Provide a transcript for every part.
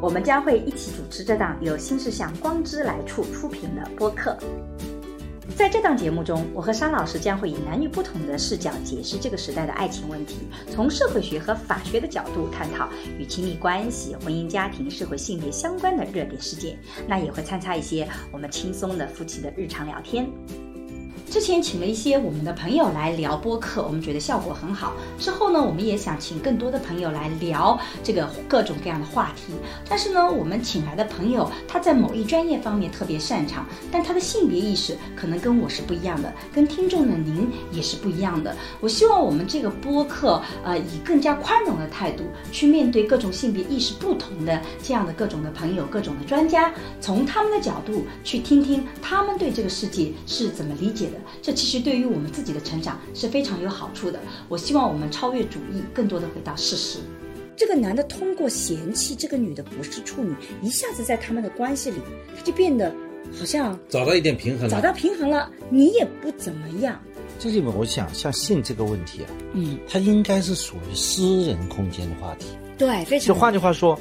我们将会一起主持这档由新世相光之来处出品的播客。在这档节目中，我和沙老师将会以男女不同的视角解释这个时代的爱情问题，从社会学和法学的角度探讨与亲密关系、婚姻家庭、社会性别相关的热点事件。那也会参差一些我们轻松的夫妻的日常聊天。之前请了一些我们的朋友来聊播客，我们觉得效果很好。之后呢，我们也想请更多的朋友来聊这个各种各样的话题。但是呢，我们请来的朋友他在某一专业方面特别擅长，但他的性别意识可能跟我是不一样的，跟听众的您也是不一样的。我希望我们这个播客，呃，以更加宽容的态度去面对各种性别意识不同的这样的各种的朋友、各种的专家，从他们的角度去听听他们对这个世界是怎么理解的。这其实对于我们自己的成长是非常有好处的。我希望我们超越主义，更多的回到事实。这个男的通过嫌弃这个女的不是处女，一下子在他们的关系里，他就变得好像找到一点平衡了。找到平衡了，你也不怎么样。这里面我想，像性这个问题啊，嗯，它应该是属于私人空间的话题。对，非常。就换句话说，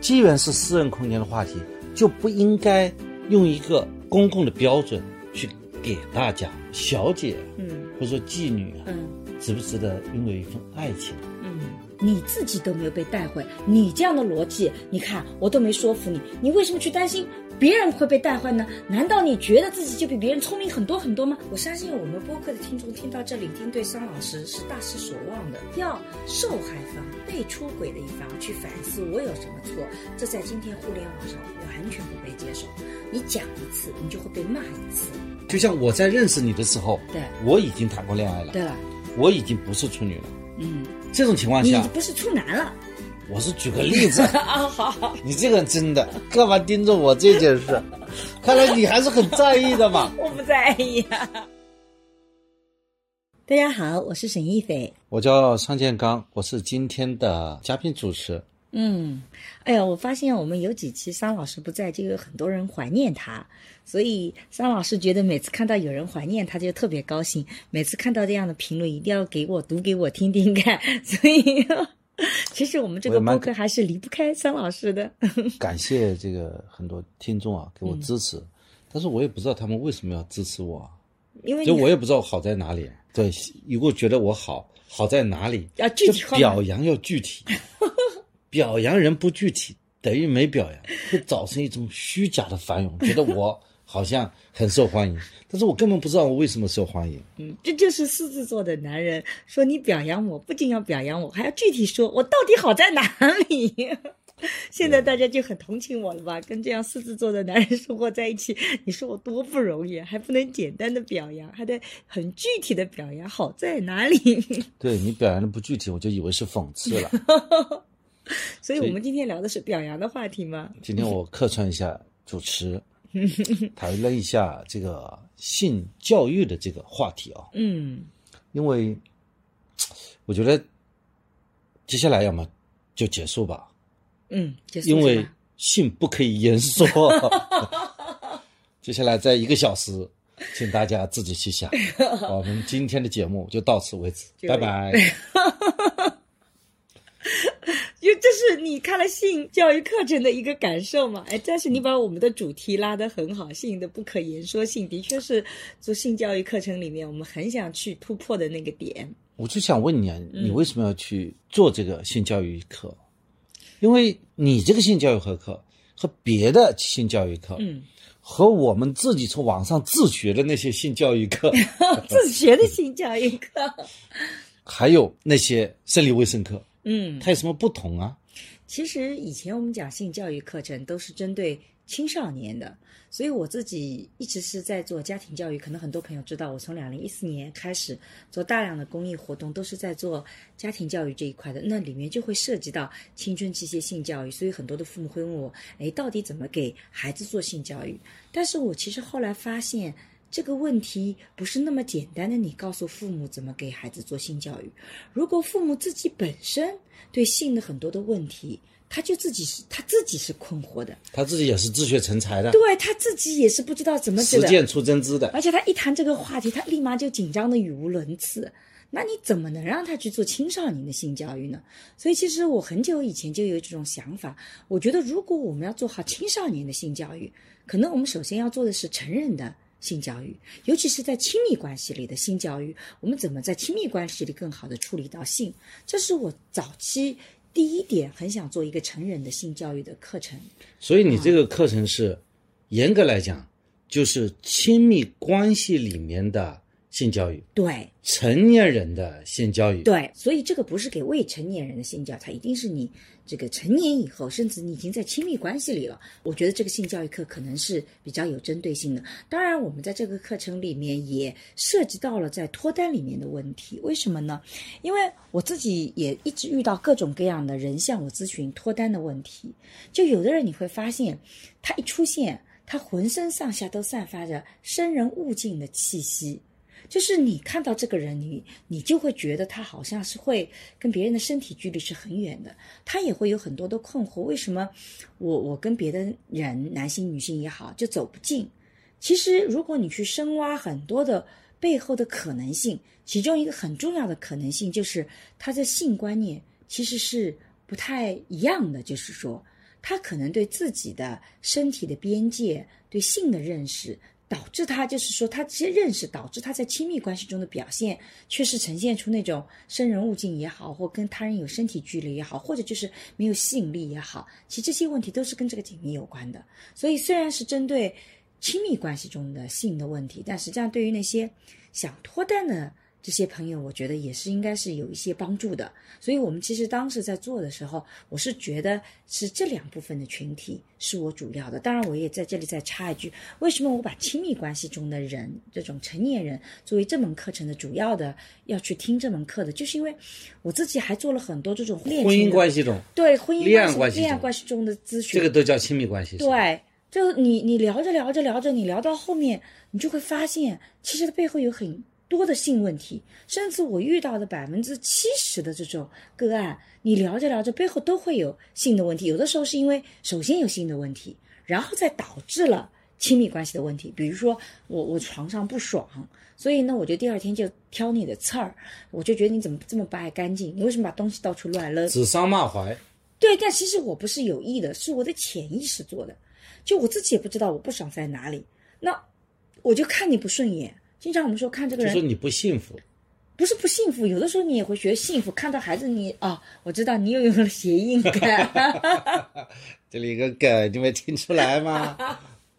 既然是私人空间的话题，就不应该用一个公共的标准去。给大家，小姐，嗯，或者说妓女啊，嗯，值不值得拥有一份爱情？嗯，你自己都没有被带坏，你这样的逻辑，你看我都没说服你，你为什么去担心别人会被带坏呢？难道你觉得自己就比别人聪明很多很多吗？我相信我们播客的听众听到这里，一定对桑老师是大失所望的。要受害方、被出轨的一方去反思我有什么错，这在今天互联网上完全不被接受。你讲一次，你就会被骂一次。就像我在认识你的时候，对，我已经谈过恋爱了，对了，我已经不是处女了，嗯，这种情况下，你不是处男了。我是举个例子 啊，好，你这个人真的干嘛盯着我这件事？看来你还是很在意的嘛。我不在意。大家好，我是沈一斐，我叫尚建刚，我是今天的嘉宾主持。嗯，哎呀，我发现我们有几期桑老师不在，就有很多人怀念他，所以桑老师觉得每次看到有人怀念他，就特别高兴。每次看到这样的评论，一定要给我读给我听听看。所以，其实我们这个播客还是离不开桑老师的。感谢这个很多听众啊，给我支持，但是我也不知道他们为什么要支持我，因为就我也不知道好在哪里。对，如果觉得我好，好在哪里？要具体表扬，要具体。表扬人不具体，等于没表扬，会造成一种虚假的繁荣，觉得我好像很受欢迎，但是我根本不知道我为什么受欢迎。嗯，这就是狮子座的男人，说你表扬我，不仅要表扬我，还要具体说我到底好在哪里。现在大家就很同情我了吧？跟这样狮子座的男人生活在一起，你说我多不容易，还不能简单的表扬，还得很具体的表扬好在哪里。对你表扬的不具体，我就以为是讽刺了。所以我们今天聊的是表扬的话题吗？今天我客串一下主持，谈了一下这个性教育的这个话题啊。嗯，因为我觉得接下来要么就结束吧。嗯，结束。因为性不可以言说。接下来在一个小时，请大家自己去想。我们今天的节目就到此为止，拜拜。就这是你看了性教育课程的一个感受嘛？哎，但是你把我们的主题拉得很好，性的不可言说性的确是做性教育课程里面我们很想去突破的那个点。我就想问你啊，你为什么要去做这个性教育课？因为你这个性教育课课和别的性教育课，嗯，和我们自己从网上自学的那些性教育课，自学的性教育课，还有那些生理卫生课。嗯，它有什么不同啊？其实以前我们讲性教育课程都是针对青少年的，所以我自己一直是在做家庭教育。可能很多朋友知道，我从两零一四年开始做大量的公益活动，都是在做家庭教育这一块的。那里面就会涉及到青春期些性教育，所以很多的父母会问我：哎，到底怎么给孩子做性教育？但是我其实后来发现，这个问题不是那么简单的，你告诉父母怎么给孩子做性教育。如果父母自己本身对性的很多的问题，他就自己是他自己是困惑的，他自己也是自学成才的，对他自己也是不知道怎么实践出真知的，而且他一谈这个话题，他立马就紧张的语无伦次。那你怎么能让他去做青少年的性教育呢？所以其实我很久以前就有这种想法，我觉得如果我们要做好青少年的性教育，可能我们首先要做的是成人的性教育，尤其是在亲密关系里的性教育。我们怎么在亲密关系里更好的处理到性？这是我早期第一点很想做一个成人的性教育的课程。所以你这个课程是严格来讲，就是亲密关系里面的。性教育对成年人的性教育对，所以这个不是给未成年人的性教育，它一定是你这个成年以后，甚至你已经在亲密关系里了。我觉得这个性教育课可能是比较有针对性的。当然，我们在这个课程里面也涉及到了在脱单里面的问题。为什么呢？因为我自己也一直遇到各种各样的人向我咨询脱单的问题。就有的人你会发现，他一出现，他浑身上下都散发着生人勿近的气息。就是你看到这个人，你你就会觉得他好像是会跟别人的身体距离是很远的，他也会有很多的困惑。为什么我我跟别的人，男性女性也好，就走不近？其实如果你去深挖很多的背后的可能性，其中一个很重要的可能性就是他的性观念其实是不太一样的，就是说他可能对自己的身体的边界、对性的认识。导致他就是说，他这些认识导致他在亲密关系中的表现，却是呈现出那种生人勿近也好，或跟他人有身体距离也好，或者就是没有吸引力也好，其实这些问题都是跟这个紧密有关的。所以虽然是针对亲密关系中的性的问题，但实际上对于那些想脱单的。这些朋友，我觉得也是应该是有一些帮助的。所以，我们其实当时在做的时候，我是觉得是这两部分的群体是我主要的。当然，我也在这里再插一句：为什么我把亲密关系中的人，这种成年人作为这门课程的主要的要去听这门课的，就是因为我自己还做了很多这种婚姻关系中对婚姻恋爱关系恋爱关系中的咨询，这个都叫亲密关系。对，就你你聊着聊着聊着，你聊到后面，你就会发现，其实它背后有很。多的性问题，甚至我遇到的百分之七十的这种个案，你聊着聊着背后都会有性的问题。有的时候是因为首先有性的问题，然后再导致了亲密关系的问题。比如说我我床上不爽，所以呢我就第二天就挑你的刺儿，我就觉得你怎么这么不爱干净？你为什么把东西到处乱扔？指桑骂槐。对，但其实我不是有意的，是我的潜意识做的，就我自己也不知道我不爽在哪里。那我就看你不顺眼。经常我们说看这个人，就说你不幸福，不是不幸福，有的时候你也会觉得幸福。看到孩子，你啊，我知道你又有了谐音梗，这里一个梗，你没听出来吗？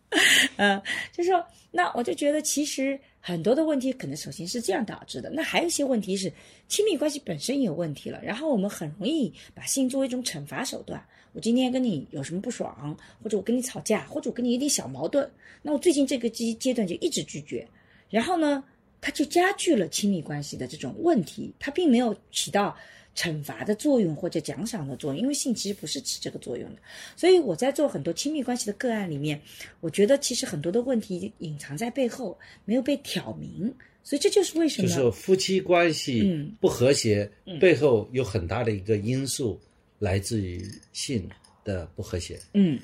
嗯，就说那我就觉得其实很多的问题可能首先是这样导致的，那还有一些问题是亲密关系本身有问题了，然后我们很容易把性作为一种惩罚手段。我今天跟你有什么不爽，或者我跟你吵架，或者我跟你有点小矛盾，那我最近这个阶阶段就一直拒绝。然后呢，它就加剧了亲密关系的这种问题，它并没有起到惩罚的作用或者奖赏的作用，因为性其实不是起这个作用的。所以我在做很多亲密关系的个案里面，我觉得其实很多的问题隐藏在背后，没有被挑明。所以这就是为什么就是夫妻关系不和谐背后有很大的一个因素来自于性的不和谐。嗯。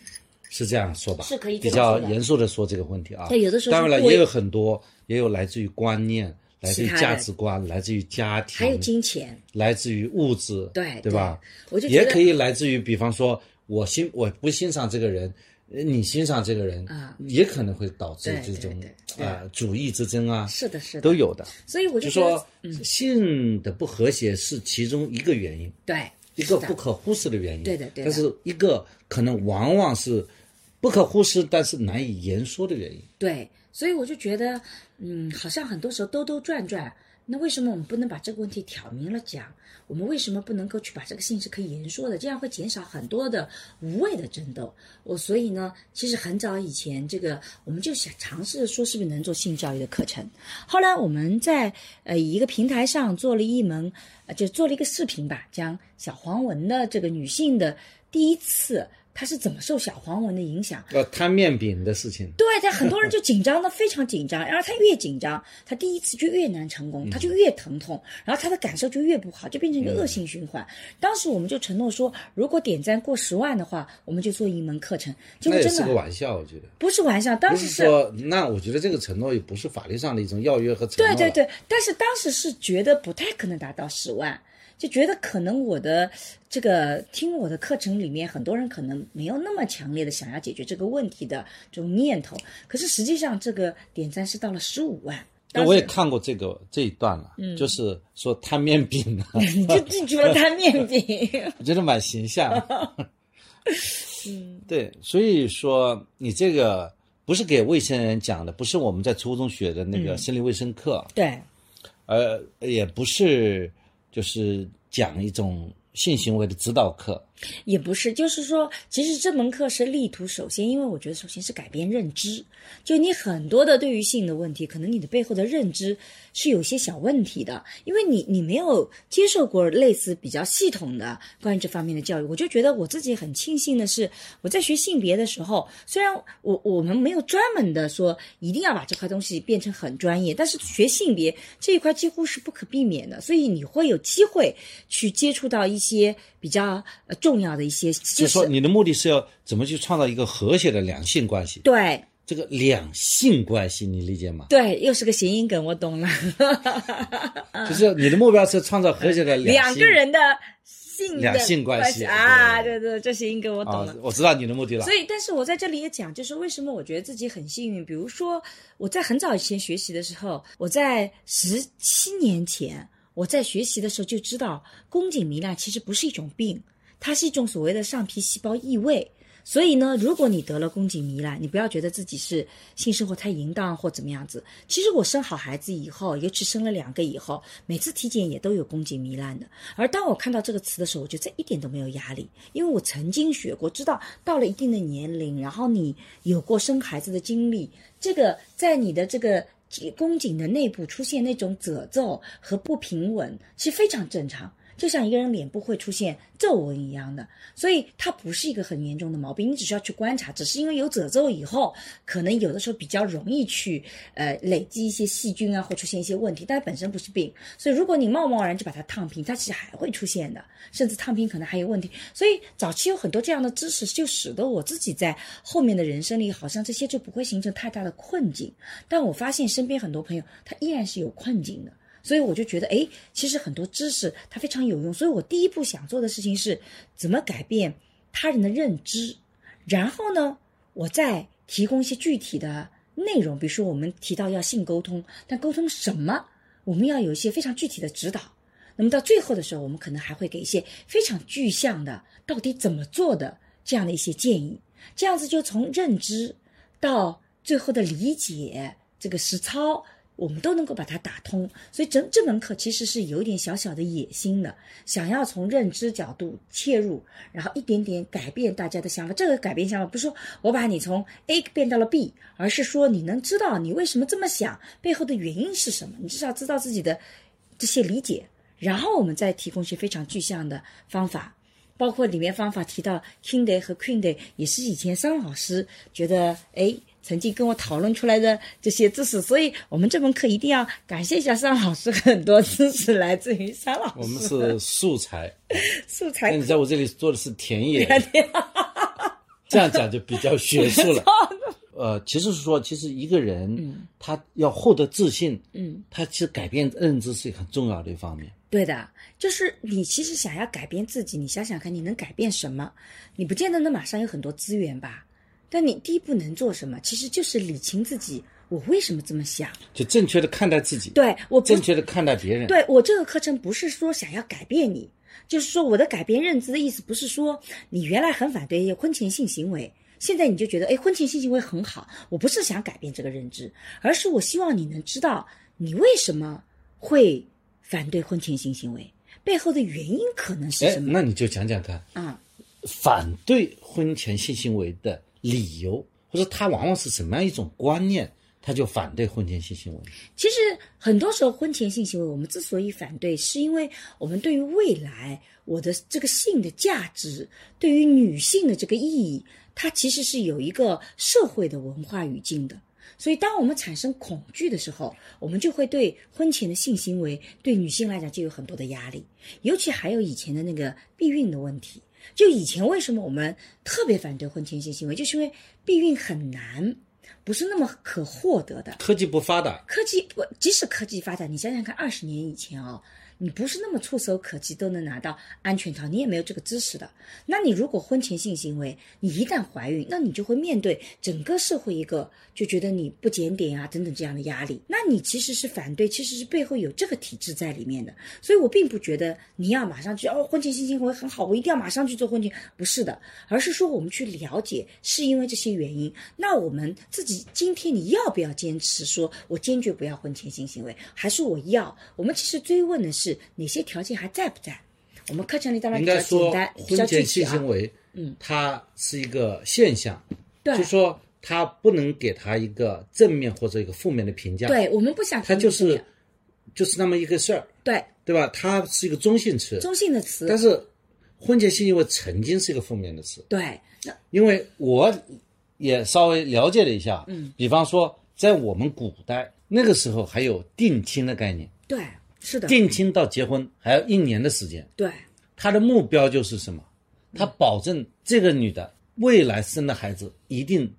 是这样说吧，是可以比较严肃的说这个问题啊。对，有的时候当然了，也有很多，也有来自于观念，来自于价值观，来自于家庭，还有金钱，来自于物质，对对吧？我就也可以来自于，比方说，我欣我不欣赏这个人，你欣赏这个人啊，也可能会导致这种啊主义之争啊，是的，是的，都有的。所以我就说，性的不和谐是其中一个原因，对，一个不可忽视的原因，对的，对的。但是一个可能往往是。不可忽视，但是难以言说的原因。对，所以我就觉得，嗯，好像很多时候兜兜转转，那为什么我们不能把这个问题挑明了讲？我们为什么不能够去把这个性是可以言说的？这样会减少很多的无谓的争斗。我所以呢，其实很早以前，这个我们就想尝试说，是不是能做性教育的课程？后来我们在呃一个平台上做了一门，就做了一个视频吧，讲小黄文的这个女性的第一次。他是怎么受小黄文的影响？呃摊面饼的事情。对，他很多人就紧张的非常紧张，然后他越紧张，他第一次就越难成功，他就越疼痛，然后他的感受就越不好，就变成一个恶性循环。当时我们就承诺说，如果点赞过十万的话，我们就做一门课程。那也是个玩笑，我觉得不是玩笑。当时是说，那我觉得这个承诺也不是法律上的一种要约和承诺。对对对，但是当时是觉得不太可能达到十万。就觉得可能我的这个听我的课程里面，很多人可能没有那么强烈的想要解决这个问题的这种念头。可是实际上，这个点赞是到了十五万。那我也看过这个这一段了，就是说摊面饼，你就记住了摊面饼，我觉得蛮形象。嗯，对，所以说你这个不是给卫生人讲的，不是我们在初中学的那个生理卫生课，对，呃，也不是。就是讲一种性行为的指导课，也不是，就是说，其实这门课是力图首先，因为我觉得首先是改变认知，就你很多的对于性的问题，可能你的背后的认知。是有些小问题的，因为你你没有接受过类似比较系统的关于这方面的教育，我就觉得我自己很庆幸的是，我在学性别的时候，虽然我我们没有专门的说一定要把这块东西变成很专业，但是学性别这一块几乎是不可避免的，所以你会有机会去接触到一些比较呃重要的一些。就是说，你的目的是要怎么去创造一个和谐的两性关系？对。这个两性关系你理解吗？对，又是个谐音梗，我懂了。就是你的目标是创造和谐的两 个人的性两性关系啊！对对，这谐音梗我懂了，我知道你的目的了。所以，但是我在这里也讲，就是为什么我觉得自己很幸运。比如说，我在很早以前学习的时候，我在十七年前我在学习的时候就知道，宫颈糜烂其实不是一种病，它是一种所谓的上皮细胞异位。所以呢，如果你得了宫颈糜烂，你不要觉得自己是性生活太淫荡或怎么样子。其实我生好孩子以后，尤其生了两个以后，每次体检也都有宫颈糜烂的。而当我看到这个词的时候，我觉得一点都没有压力，因为我曾经学过，知道到了一定的年龄，然后你有过生孩子的经历，这个在你的这个宫颈的内部出现那种褶皱和不平稳，其实非常正常。就像一个人脸部会出现皱纹一样的，所以它不是一个很严重的毛病，你只需要去观察。只是因为有褶皱以后，可能有的时候比较容易去呃累积一些细菌啊，或出现一些问题，但它本身不是病。所以如果你贸贸然就把它烫平，它其实还会出现的，甚至烫平可能还有问题。所以早期有很多这样的知识，就使得我自己在后面的人生里，好像这些就不会形成太大的困境。但我发现身边很多朋友，他依然是有困境的。所以我就觉得，哎，其实很多知识它非常有用。所以我第一步想做的事情是，怎么改变他人的认知，然后呢，我再提供一些具体的内容。比如说，我们提到要性沟通，但沟通什么，我们要有一些非常具体的指导。那么到最后的时候，我们可能还会给一些非常具象的，到底怎么做的这样的一些建议。这样子就从认知到最后的理解，这个实操。我们都能够把它打通，所以整这门课其实是有一点小小的野心的，想要从认知角度切入，然后一点点改变大家的想法。这个改变想法不是说我把你从 A 变到了 B，而是说你能知道你为什么这么想，背后的原因是什么，你至少知道自己的这些理解。然后我们再提供一些非常具象的方法，包括里面方法提到 Kingday 和 Queenday，也是以前桑老师觉得哎。曾经跟我讨论出来的这些知识，所以我们这门课一定要感谢一下尚老师，很多知识来自于尚老师。我们是素材，素材。那你在我这里做的是田野，这样讲就比较学术了。呃，其实是说，其实一个人他要获得自信，嗯，他其实改变认知是很重要的一方面。对的，就是你其实想要改变自己，你想想看，你能改变什么？你不见得能马上有很多资源吧。但你第一步能做什么？其实就是理清自己，我为什么这么想？就正确的看待自己。对我正确的看待别人。对我这个课程不是说想要改变你，就是说我的改变认知的意思不是说你原来很反对婚前性行为，现在你就觉得哎婚前性行为很好。我不是想改变这个认知，而是我希望你能知道你为什么会反对婚前性行为背后的原因可能是什么。那你就讲讲看。啊，反对婚前性行为的。理由，或者他往往是什么样一种观念，他就反对婚前性行为。其实很多时候，婚前性行为我们之所以反对，是因为我们对于未来我的这个性的价值，对于女性的这个意义，它其实是有一个社会的文化语境的。所以，当我们产生恐惧的时候，我们就会对婚前的性行为对女性来讲就有很多的压力。尤其还有以前的那个避孕的问题。就以前为什么我们特别反对婚前性行为，就是因为避孕很难，不是那么可获得的。科技不发达，科技不，即使科技发达，你想想看，二十年以前哦。你不是那么触手可及都能拿到安全套，你也没有这个知识的。那你如果婚前性行为，你一旦怀孕，那你就会面对整个社会一个就觉得你不检点啊等等这样的压力。那你其实是反对，其实是背后有这个体制在里面的。所以我并不觉得你要马上去哦，婚前性行为很好，我一定要马上去做婚前，不是的，而是说我们去了解是因为这些原因。那我们自己今天你要不要坚持说，我坚决不要婚前性行为，还是我要？我们其实追问的是。是哪些条件还在不在？我们课程里当然比较简单，比较具体啊。婚前性行为，嗯，它是一个现象，对，就说它不能给他一个正面或者一个负面的评价。对我们不想，它就是就是那么一个事儿，对对吧？它是一个中性词，中性的词。但是婚前性行为曾经是一个负面的词，对。因为我也稍微了解了一下，嗯，比方说在我们古代那个时候还有定亲的概念，对。是的，定亲到结婚还要一年的时间。对，他的目标就是什么？他保证这个女的未来生的孩子一定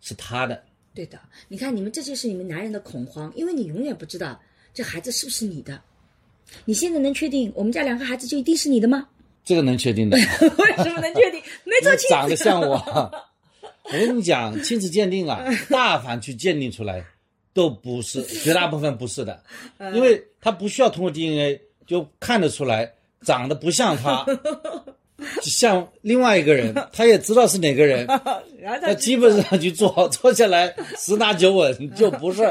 是他的。对的，你看你们这就是你们男人的恐慌，因为你永远不知道这孩子是不是你的。你现在能确定我们家两个孩子就一定是你的吗？这个能确定的。为什么能确定？没错亲。长得像我，我跟你讲，亲子鉴定啊，大凡去鉴定出来。都不是，绝大部分不是的，因为他不需要通过 DNA 就看得出来，长得不像他，像另外一个人，他也知道是哪个人，他基本上去做，做下来十拿九稳 就不是，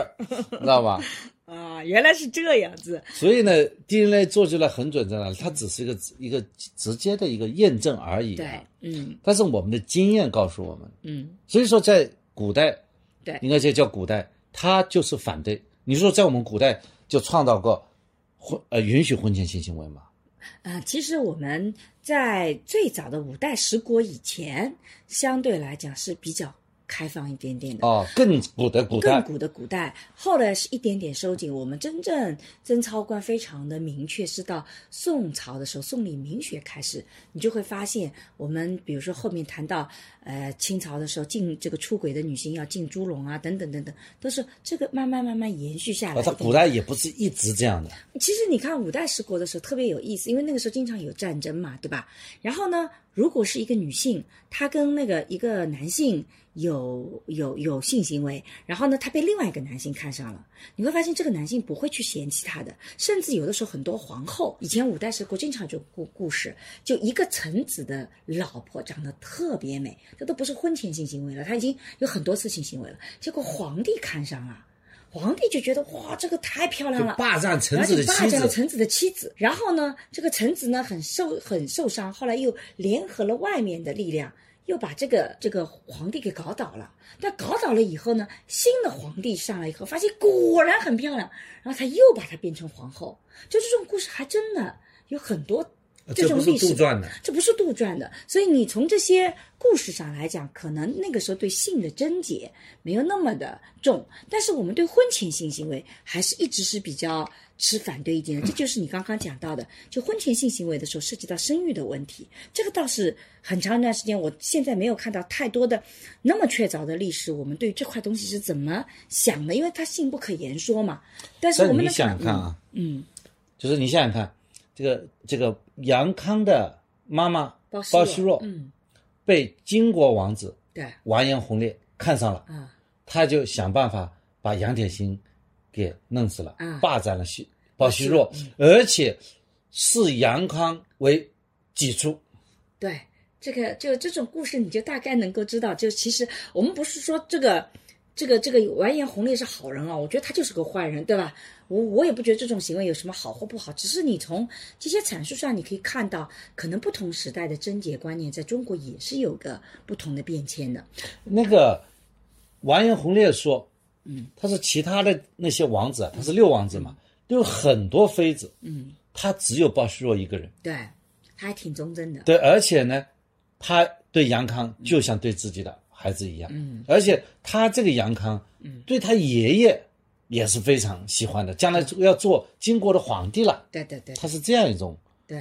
知道吧？啊，原来是这样子。所以呢，DNA 做出来很准在哪里？它只是一个一个直接的一个验证而已。对，嗯。但是我们的经验告诉我们，嗯，所以说在古代，对，应该就叫古代。他就是反对。你说在我们古代就创造过婚呃允许婚前性行为吗？呃，其实我们在最早的五代十国以前，相对来讲是比较。开放一点点的哦，更古的古代，更古的古代，后来是一点点收紧。我们真正贞操观非常的明确，是到宋朝的时候，宋理明学开始，你就会发现，我们比如说后面谈到，呃，清朝的时候进这个出轨的女性要进猪笼啊，等等等等，都是这个慢慢慢慢延续下来。它古代也不是一直这样的。其实你看五代十国的时候特别有意思，因为那个时候经常有战争嘛，对吧？然后呢？如果是一个女性，她跟那个一个男性有有有性行为，然后呢，她被另外一个男性看上了，你会发现这个男性不会去嫌弃她的，甚至有的时候很多皇后，以前五代十国经常就故故事，就一个臣子的老婆长得特别美，这都不是婚前性行为了，他已经有很多次性行为了，结果皇帝看上了。皇帝就觉得哇，这个太漂亮了，霸占臣子的妻子，霸占了臣子的妻子。然后呢，这个臣子呢很受很受伤，后来又联合了外面的力量，又把这个这个皇帝给搞倒了。但搞倒了以后呢，新的皇帝上来以后，发现果然很漂亮，然后他又把她变成皇后。就这种故事还真的有很多。这种历史，这不是杜撰的，所以你从这些故事上来讲，可能那个时候对性的贞洁没有那么的重，但是我们对婚前性行为还是一直是比较持反对意见的。这就是你刚刚讲到的，就婚前性行为的时候涉及到生育的问题，这个倒是很长一段时间，我现在没有看到太多的那么确凿的历史，我们对这块东西是怎么想的？因为它性不可言说嘛。但是我们你想想看啊，嗯，就是你想想看。这个这个杨康的妈妈包惜若，嗯，被金国王子对完颜洪烈看上了，啊，他就想办法把杨铁心给弄死了，啊，霸占了西包惜若，而且视杨康为己出。对，这个就这种故事，你就大概能够知道，就其实我们不是说这个。这个这个完颜洪烈是好人啊，我觉得他就是个坏人，对吧？我我也不觉得这种行为有什么好或不好，只是你从这些阐述上，你可以看到，可能不同时代的贞洁观念在中国也是有个不同的变迁的。那个完颜洪烈说，嗯，他是其他的那些王子，他是六王子嘛，都有很多妃子，嗯，他只有鲍虚弱一个人，对，他还挺忠贞的，对，而且呢，他对杨康就像对自己的孩子一样，嗯，而且他这个杨康，嗯，对他爷爷也是非常喜欢的，将来要做金国的皇帝了，对对对，他是这样一种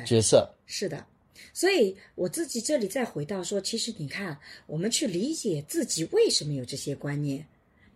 角色，是的。所以我自己这里再回到说，其实你看，我们去理解自己为什么有这些观念，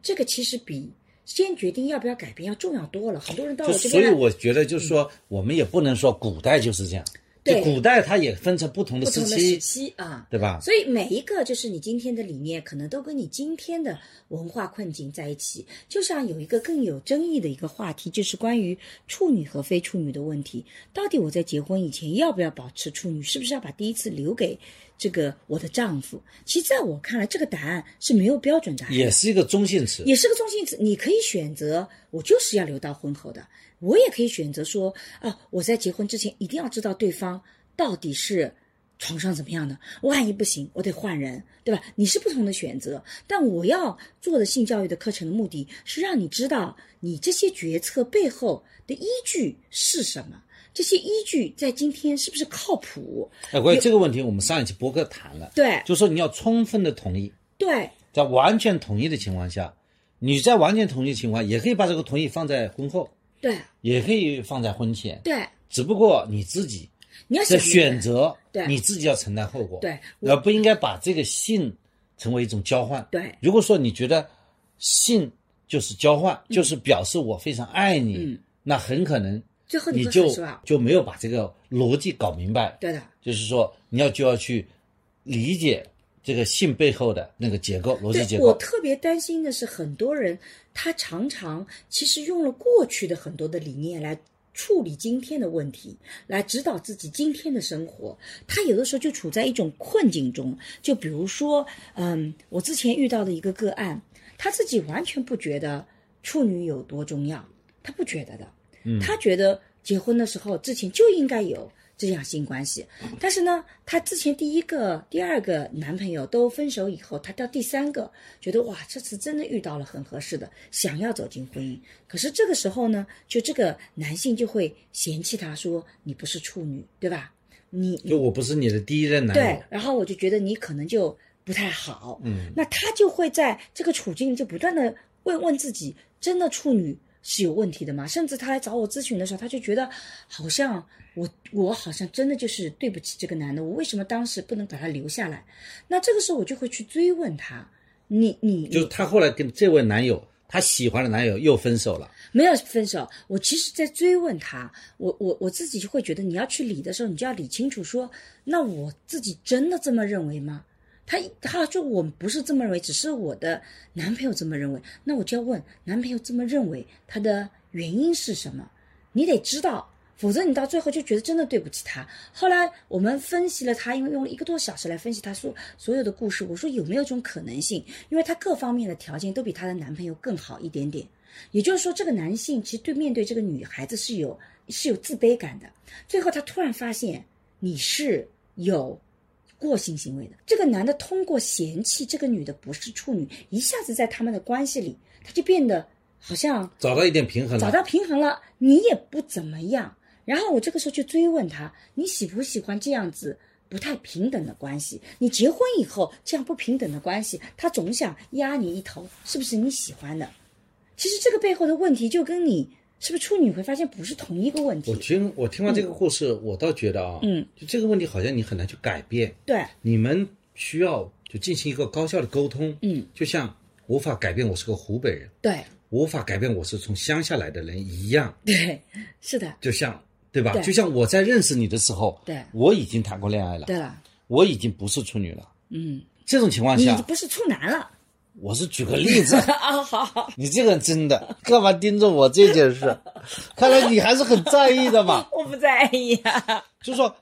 这个其实比先决定要不要改变要重要多了。很多人到我这边，所以我觉得就是说，我们也不能说古代就是这样。对，古代它也分成不同的时期，时期啊，对吧？所以每一个就是你今天的理念，可能都跟你今天的文化困境在一起。就像有一个更有争议的一个话题，就是关于处女和非处女的问题。到底我在结婚以前要不要保持处女？是不是要把第一次留给这个我的丈夫？其实在我看来，这个答案是没有标准答案，也是一个中性词，也是个中性词。你可以选择，我就是要留到婚后的。我也可以选择说，啊，我在结婚之前一定要知道对方。到底是床上怎么样的？万一不行，我得换人，对吧？你是不同的选择，但我要做的性教育的课程的目的是让你知道你这些决策背后的依据是什么，这些依据在今天是不是靠谱？哎，关于这个问题，我们上一期播客谈了，对，就说你要充分的同意，对，在完全同意的情况下，你在完全同意的情况，也可以把这个同意放在婚后，对，也可以放在婚前，对，只不过你自己。你要选择，对，你自己要承担后果，对，而不应该把这个性成为一种交换，对。如果说你觉得性就是交换，就是表示我非常爱你，那很可能最后你就就没有把这个逻辑搞明白，对的。就是说你要就要去理解这个性背后的那个结构逻辑结构。我特别担心的是，很多人他常常其实用了过去的很多的理念来。处理今天的问题，来指导自己今天的生活。他有的时候就处在一种困境中。就比如说，嗯，我之前遇到的一个个案，他自己完全不觉得处女有多重要，他不觉得的。嗯，他觉得结婚的时候之前就应该有。这样性关系，但是呢，她之前第一个、第二个男朋友都分手以后，她到第三个，觉得哇，这次真的遇到了很合适的，想要走进婚姻。可是这个时候呢，就这个男性就会嫌弃她说：“你不是处女，对吧？你就我不是你的第一任男友。”对，然后我就觉得你可能就不太好。嗯，那他就会在这个处境就不断的问问自己：真的处女是有问题的吗？甚至他来找我咨询的时候，他就觉得好像。我我好像真的就是对不起这个男的，我为什么当时不能把他留下来？那这个时候我就会去追问他，你你就他后来跟这位男友，他喜欢的男友又分手了？没有分手，我其实在追问他，我我我自己就会觉得你要去理的时候，你就要理清楚，说那我自己真的这么认为吗？他他说我不是这么认为，只是我的男朋友这么认为，那我就要问男朋友这么认为他的原因是什么？你得知道。否则你到最后就觉得真的对不起他。后来我们分析了他，因为用了一个多小时来分析他说所有的故事。我说有没有这种可能性？因为他各方面的条件都比她的男朋友更好一点点。也就是说，这个男性其实对面对这个女孩子是有是有自卑感的。最后他突然发现你是有过性行为的。这个男的通过嫌弃这个女的不是处女，一下子在他们的关系里他就变得好像找到一点平衡了。找到平衡了，你也不怎么样。然后我这个时候就追问他：“你喜不喜欢这样子不太平等的关系？你结婚以后这样不平等的关系，他总想压你一头，是不是你喜欢的？其实这个背后的问题就跟你是不是处女会发现不是同一个问题。我听我听完这个故事，我倒觉得啊，嗯，就这个问题好像你很难去改变。对，你们需要就进行一个高效的沟通。嗯，就像无法改变我是个湖北人，对，无法改变我是从乡下来的人一样。对，是的，就像。对吧？就像我在认识你的时候，对，我已经谈过恋爱了，对了，我已经不是处女了。嗯，这种情况下，你不是处男了。我是举个例子 啊，好好，你这个人真的干嘛盯着我这件事？看来你还是很在意的嘛。我不在意啊。就是说，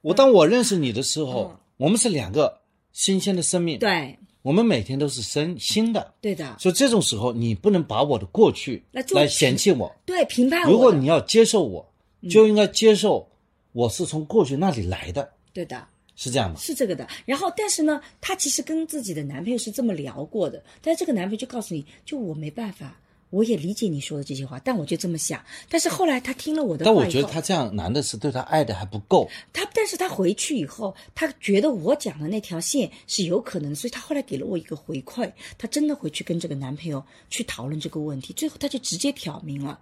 我当我认识你的时候，我们是两个新鲜的生命，对，我们每天都是生新的，对的。所以这种时候，你不能把我的过去来嫌弃我，对，评判我。如果你要接受我，就应该接受。我是从过去那里来的，对的，是这样吗？是这个的。然后，但是呢，她其实跟自己的男朋友是这么聊过的，但是这个男朋友就告诉你，就我没办法。我也理解你说的这些话，但我就这么想。但是后来他听了我的，但我觉得他这样，男的是对他爱的还不够。他，但是他回去以后，他觉得我讲的那条线是有可能，所以他后来给了我一个回馈。他真的回去跟这个男朋友去讨论这个问题，最后他就直接挑明了：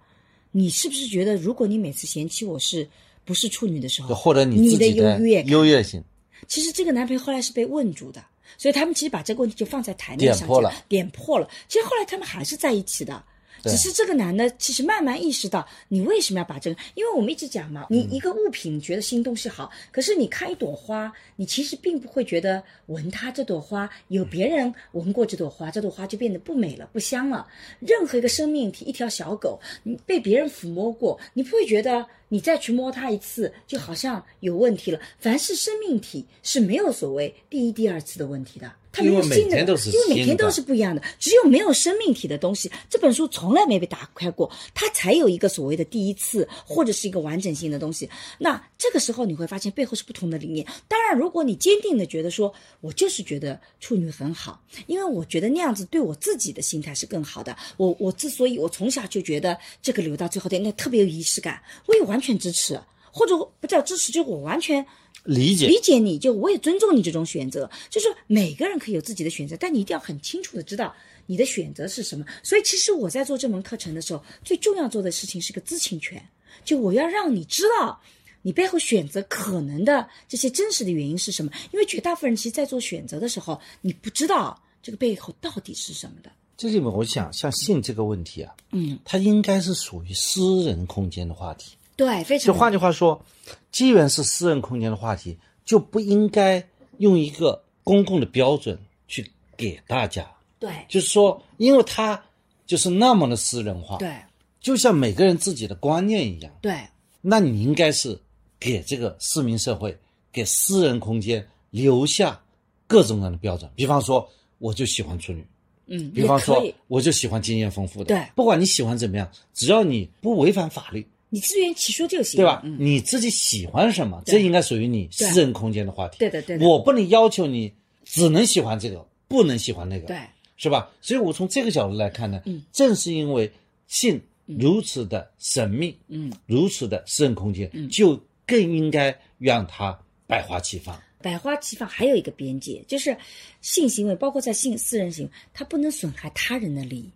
你是不是觉得，如果你每次嫌弃我是不是处女的时候，或者你的优越优越性？其实这个男朋友后来是被问住的，所以他们其实把这个问题就放在台面上点破了，点破了。其实后来他们还是在一起的。只是这个男的其实慢慢意识到，你为什么要把这个？因为我们一直讲嘛，你一个物品觉得新东西好，可是你看一朵花，你其实并不会觉得闻它这朵花有别人闻过这朵花，这朵花就变得不美了、不香了。任何一个生命体，一条小狗，你被别人抚摸过，你不会觉得你再去摸它一次就好像有问题了。凡是生命体是没有所谓第一、第二次的问题的。它没有新的，因为每天都是不一样的。只有没有生命体的东西，这本书从来没被打开过，它才有一个所谓的第一次，或者是一个完整性的东西。那这个时候你会发现背后是不同的理念。当然，如果你坚定的觉得说，我就是觉得处女很好，因为我觉得那样子对我自己的心态是更好的。我我之所以我从小就觉得这个留到最后的那特别有仪式感，我也完全支持，或者不叫支持，就我完全。理解理解你就我也尊重你这种选择，就是每个人可以有自己的选择，但你一定要很清楚的知道你的选择是什么。所以其实我在做这门课程的时候，最重要做的事情是个知情权，就我要让你知道你背后选择可能的这些真实的原因是什么。因为绝大部分人其实，在做选择的时候，你不知道这个背后到底是什么的。这里面我想，像性这个问题啊，嗯，它应该是属于私人空间的话题。对，非常。就换句话说，既然是私人空间的话题，就不应该用一个公共的标准去给大家。对，就是说，因为它就是那么的私人化。对，就像每个人自己的观念一样。对，那你应该是给这个市民社会、给私人空间留下各种各样的标准。比方说，我就喜欢处女。嗯，比方说，我就喜欢经验丰富的。对，不管你喜欢怎么样，只要你不违反法律。你自圆其说就行，对吧？你自己喜欢什么，这应该属于你私人空间的话题。对的，对的。我不能要求你只能喜欢这个，不能喜欢那个，对，是吧？所以我从这个角度来看呢，嗯，正是因为性如此的神秘，嗯，如此的私人空间，嗯，就更应该让它百花齐放。百花齐放还有一个边界，就是性行为，包括在性私人行为，它不能损害他人的利益。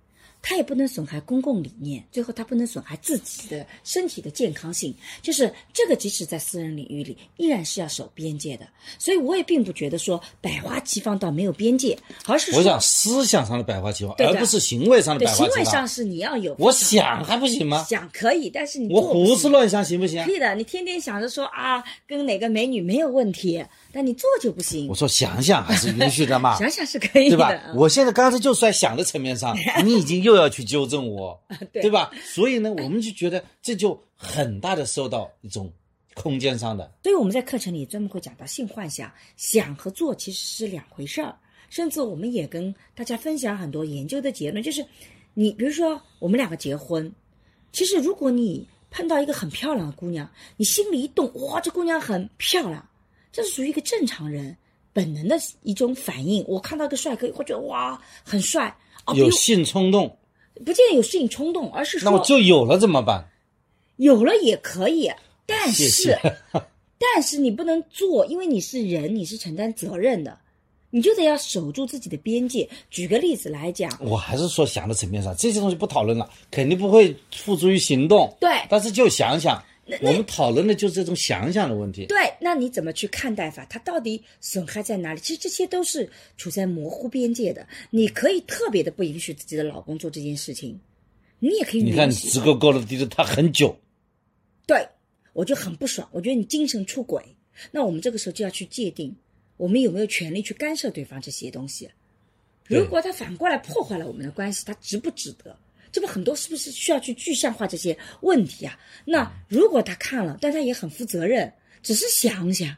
它也不能损害公共理念，最后他不能损害自己的身体的健康性。就是这个，即使在私人领域里，依然是要守边界的。所以我也并不觉得说百花齐放到没有边界，而是我想思想上的百花齐放，而不是行为上的百花齐放。行为上是你要有，我想还不行吗？想可以，但是你我胡思乱想行不行？可以的，你天天想着说啊，跟哪个美女没有问题。但你做就不行。我说想想还是允许的嘛，想想是可以的，对吧？我现在刚才就在想的层面上，你已经又要去纠正我，对吧？所以呢，我们就觉得这就很大的受到一种空间上的。所以我们在课程里专门会讲到性幻想，想和做其实是两回事儿。甚至我们也跟大家分享很多研究的结论，就是你比如说我们两个结婚，其实如果你碰到一个很漂亮的姑娘，你心里一动，哇，这姑娘很漂亮。这是属于一个正常人本能的一种反应。我看到个帅哥，会觉得哇很帅，有性冲动，不见得有性冲动，而是说那我就有了怎么办？有了也可以，但是 但是你不能做，因为你是人，你是承担责任的，你就得要守住自己的边界。举个例子来讲，我还是说想的层面上，这些东西不讨论了，肯定不会付诸于行动。对，但是就想想。我们讨论的就是这种想想的问题。对，那你怎么去看待法？它到底损害在哪里？其实这些都是处在模糊边界的。你可以特别的不允许自己的老公做这件事情，你也可以。你看，直勾勾的盯着他很久。对，我就很不爽。我觉得你精神出轨。那我们这个时候就要去界定，我们有没有权利去干涉对方这些东西？如果他反过来破坏了我们的关系，他值不值得？这不很多是不是需要去具象化这些问题啊？那如果他看了，但他也很负责任，只是想想，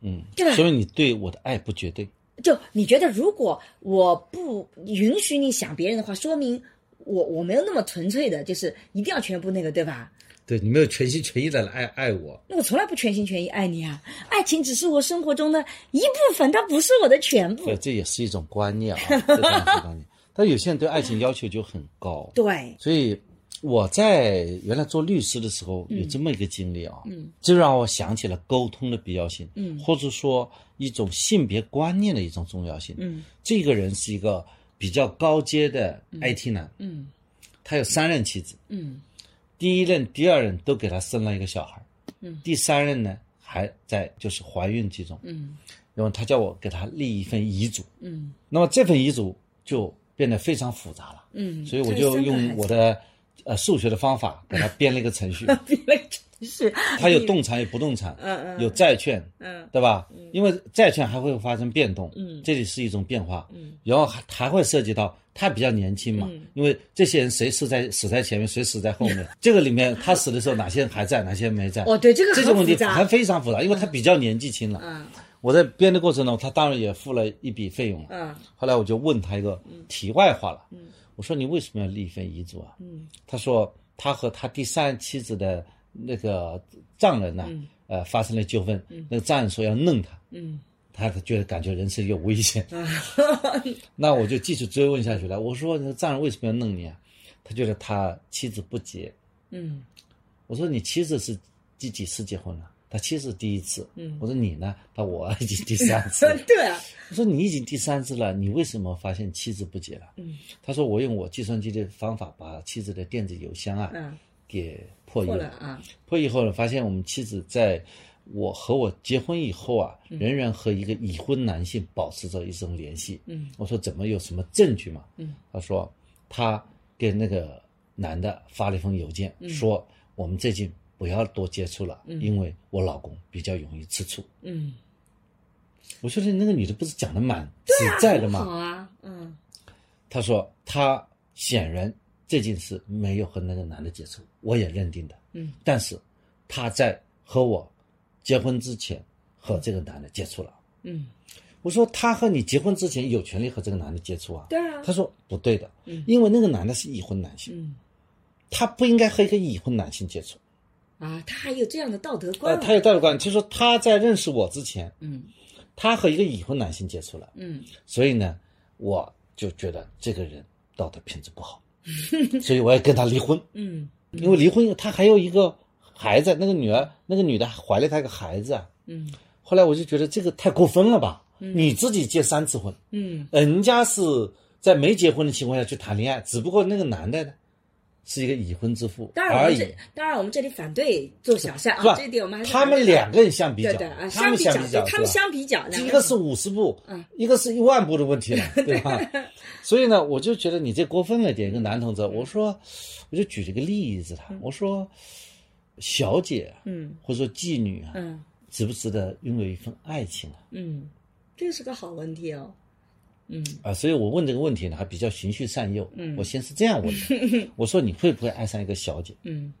嗯，对吧？说明你对我的爱不绝对。就你觉得，如果我不允许你想别人的话，说明我我没有那么纯粹的，就是一定要全部那个，对吧？对你没有全心全意的来爱爱我。那我从来不全心全意爱你啊！爱情只是我生活中的一部分，它不是我的全部。对，这也是一种观念啊，这是一种观念。但有些人对爱情要求就很高。对，所以我在原来做律师的时候有这么一个经历啊，嗯，就让我想起了沟通的必要性，嗯，或者说一种性别观念的一种重要性。嗯，这个人是一个比较高阶的 IT 男，嗯。他有三任妻子，嗯，第一任、第二任都给他生了一个小孩，嗯，第三任呢还在就是怀孕之中，嗯，然后他叫我给他立一份遗嘱，嗯，那么这份遗嘱就变得非常复杂了，嗯，所以我就用我的呃数学的方法给他 编了一个程序，编了程序，他有动产有不动产，嗯嗯，有债券，嗯，对吧？因为债券还会发生变动，嗯，这里是一种变化，嗯，然后还还会涉及到。他比较年轻嘛，因为这些人谁死在死在前面，谁死在后面，这个里面他死的时候哪些人还在，哪些人没在？哦，对，这个问题还非常复杂，因为他比较年纪轻了。嗯，我在编的过程中，他当然也付了一笔费用了。嗯，后来我就问他一个题外话了。嗯，我说你为什么要立一份遗嘱啊？嗯，他说他和他第三妻子的那个丈人呢，呃，发生了纠纷，那个丈人说要弄他。嗯。他觉得感觉人生有危险，那我就继续追问下去了。我说：“那丈人为什么要弄你啊？”他觉得他妻子不结。嗯，我说：“你妻子是第几次结婚了？”他妻子第一次。嗯，我说：“你呢？”他我已经第三次。对啊。我说：“你已经第三次了，你为什么发现妻子不结了？”嗯，他说：“我用我计算机的方法把妻子的电子邮箱啊，嗯给破译了啊。破译后呢，发现我们妻子在。”我和我结婚以后啊，仍然和一个已婚男性保持着一种联系。嗯，我说怎么有什么证据嘛？嗯，他说他给那个男的发了一封邮件，说我们最近不要多接触了，因为我老公比较容易吃醋。嗯，我说的那个女的不是讲的蛮实在的吗？好啊，嗯。她说她显然这件事没有和那个男的接触，我也认定的。嗯，但是她在和我。结婚之前和这个男的接触了，嗯，我说他和你结婚之前有权利和这个男的接触啊，对啊，他说不对的，嗯，因为那个男的是已婚男性，嗯，他不应该和一个已婚男性接触，啊，他还有这样的道德观，他有道德观，就是说他在认识我之前，嗯，他和一个已婚男性接触了，嗯，所以呢，我就觉得这个人道德品质不好，所以我要跟他离婚，嗯，因为离婚他还有一个。孩子，那个女儿，那个女的怀了他一个孩子啊。嗯。后来我就觉得这个太过分了吧？嗯。你自己结三次婚。嗯。人家是在没结婚的情况下去谈恋爱，只不过那个男的呢，是一个已婚之妇当然而已。当然，我们这里反对做小三啊，这点我们还是。他们两个人相比较，他们相比较，他们相比较，一个是五十步，嗯，一个是一万步的问题了，对吧？所以呢，我就觉得你这过分了点，一个男同志。我说，我就举了个例子，他我说。小姐，嗯，或者说妓女啊，嗯，值不值得拥有一份爱情啊？嗯，这是个好问题哦，嗯啊，所以我问这个问题呢，还比较循序善诱。嗯，我先是这样问的，我说你会不会爱上一个小姐？嗯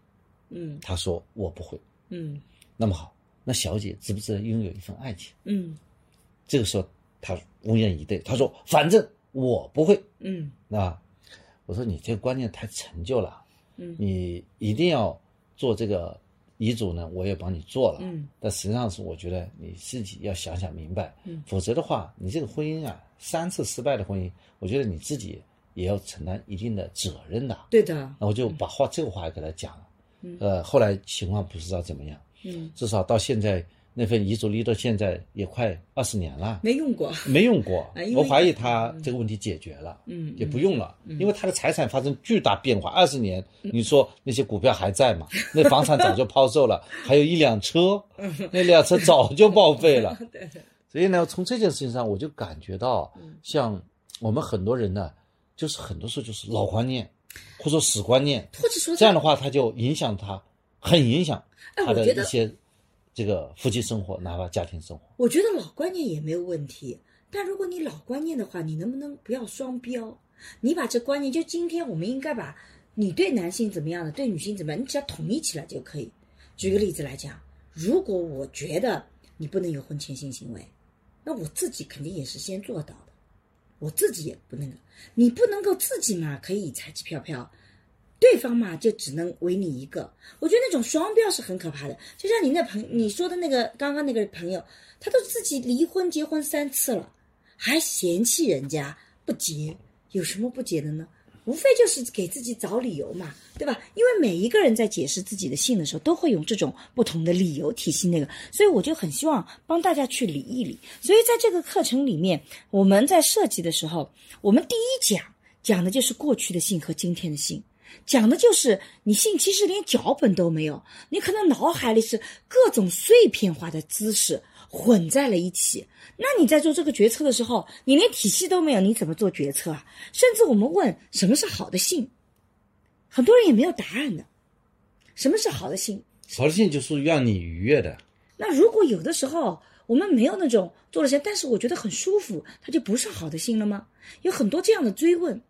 嗯，他说我不会。嗯，那么好，那小姐值不值得拥有一份爱情？嗯，这个时候他无言以对，他说反正我不会。嗯，那我说你这个观念太陈旧了。嗯，你一定要。做这个遗嘱呢，我也帮你做了，嗯，但实际上是我觉得你自己要想想明白，嗯，否则的话，你这个婚姻啊，三次失败的婚姻，我觉得你自己也要承担一定的责任的，对的。那我就把话这个话给他讲了，嗯，呃，后来情况不知道怎么样，嗯，至少到现在。那份遗嘱立到现在也快二十年了，没用过，没用过。我怀疑他这个问题解决了，嗯，也不用了，因为他的财产发生巨大变化。二十年，你说那些股票还在吗？那房产早就抛售了，还有一辆车，那辆车早就报废了。对。所以呢，从这件事情上，我就感觉到，像我们很多人呢，就是很多时候就是老观念，或者说死观念，或者说这样的话，他就影响他，很影响他的一些。这个夫妻生活，哪怕家庭生活，我觉得老观念也没有问题。但如果你老观念的话，你能不能不要双标？你把这观念，就今天我们应该把你对男性怎么样的，对女性怎么样，你只要统一起来就可以。举个例子来讲，如果我觉得你不能有婚前性行为，那我自己肯定也是先做到的，我自己也不能，你不能够自己嘛可以彩旗飘飘，对方嘛就只能唯你一个。我觉得那种双标是很可怕的。就像你那朋你说的那个刚刚那个朋友，他都自己离婚结婚三次了，还嫌弃人家不结，有什么不结的呢？无非就是给自己找理由嘛，对吧？因为每一个人在解释自己的性的时候，都会用这种不同的理由体系那个，所以我就很希望帮大家去理一理。所以在这个课程里面，我们在设计的时候，我们第一讲讲的就是过去的性和今天的性，讲的就是你性其实连脚本都没有，你可能脑海里是各种碎片化的知识。混在了一起，那你在做这个决策的时候，你连体系都没有，你怎么做决策啊？甚至我们问什么是好的性，很多人也没有答案的。什么是好的性？好的性就是让你愉悦的。那如果有的时候我们没有那种做了些，但是我觉得很舒服，它就不是好的性了吗？有很多这样的追问，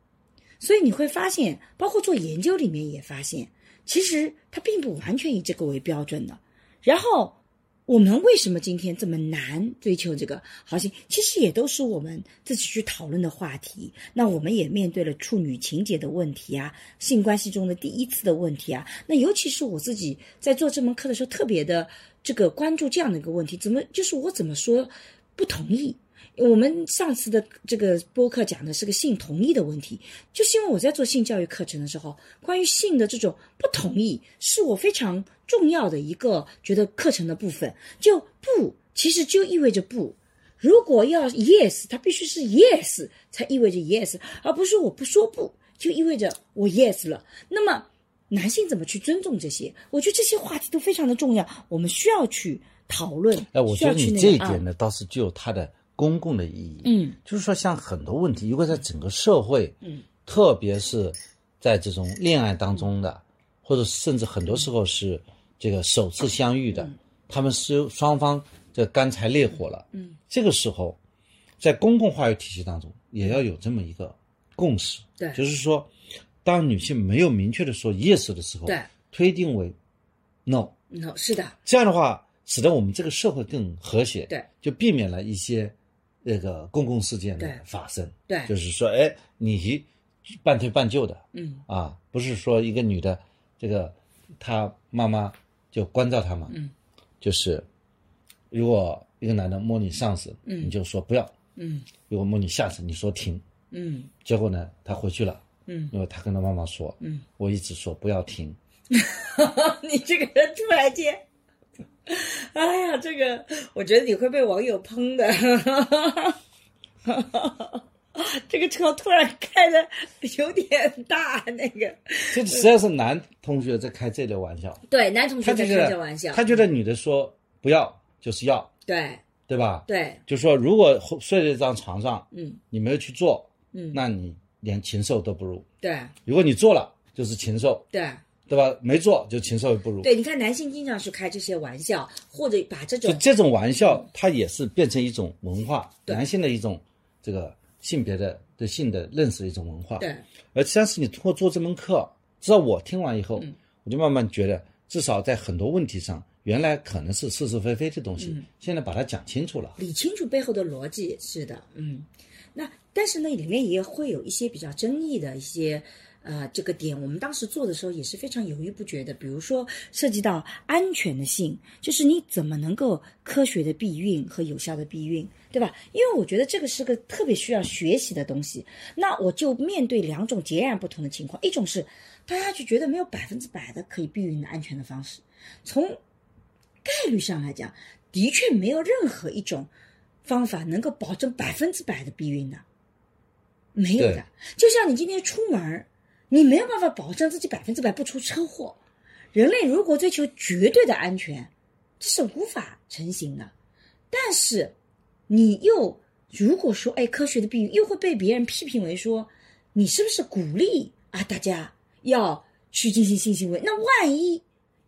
所以你会发现，包括做研究里面也发现，其实它并不完全以这个为标准的。然后。我们为什么今天这么难追求这个好性？其实也都是我们自己去讨论的话题。那我们也面对了处女情节的问题啊，性关系中的第一次的问题啊。那尤其是我自己在做这门课的时候，特别的这个关注这样的一个问题：怎么就是我怎么说不同意？我们上次的这个播客讲的是个性同意的问题，就是因为我在做性教育课程的时候，关于性的这种不同意，是我非常重要的一个觉得课程的部分。就不，其实就意味着不。如果要 yes，它必须是 yes 才意味着 yes，而不是我不说不就意味着我 yes 了。那么男性怎么去尊重这些？我觉得这些话题都非常的重要，我们需要去讨论。哎，我觉得你这一点呢，倒是具有它的。公共的意义，嗯，就是说，像很多问题，如果在整个社会，嗯，特别是在这种恋爱当中的，或者甚至很多时候是这个首次相遇的，他们是双方这干柴烈火了，嗯，这个时候，在公共话语体系当中，也要有这么一个共识，对，就是说，当女性没有明确的说 yes 的时候，对，推定为 no，no 是的，这样的话，使得我们这个社会更和谐，对，就避免了一些。那个公共事件的发生，对，就是说，哎，你半推半就的，嗯，啊，不是说一个女的，这个她妈妈就关照她嘛，嗯，就是如果一个男的摸你上司，嗯，你就说不要，嗯，如果摸你下司，你说停，嗯，结果呢，他回去了，嗯，因为他跟他妈妈说，嗯，我一直说不要停，你这个人突然间。哎呀，这个我觉得你会被网友喷的。这个车突然开的有点大，那个。这实际是男同学在开这类玩笑。对，男同学在开这玩笑。他觉得女的说不要就是要。对。对吧？对。就说如果睡在一张床上，嗯，你没有去做，嗯，那你连禽兽都不如。对。如果你做了，就是禽兽。对。对吧？没做就禽兽也不如。对，你看男性经常去开这些玩笑，或者把这种就这种玩笑，它也是变成一种文化，男性的一种这个性别的对性的认识的一种文化。对。而实际上是你通过做这门课，至少我听完以后，我就慢慢觉得，至少在很多问题上，原来可能是是是非非的东西，现在把它讲清楚了，理清楚背后的逻辑。是的，嗯。那但是呢，里面也会有一些比较争议的一些。呃，这个点我们当时做的时候也是非常犹豫不决的。比如说涉及到安全的性，就是你怎么能够科学的避孕和有效的避孕，对吧？因为我觉得这个是个特别需要学习的东西。那我就面对两种截然不同的情况：一种是大家就觉得没有百分之百的可以避孕的安全的方式，从概率上来讲，的确没有任何一种方法能够保证百分之百的避孕的，没有的。就像你今天出门。你没有办法保证自己百分之百不出车祸。人类如果追求绝对的安全，这是无法成型的。但是，你又如果说，哎，科学的避孕又会被别人批评为说，你是不是鼓励啊大家要去进行性行为？那万一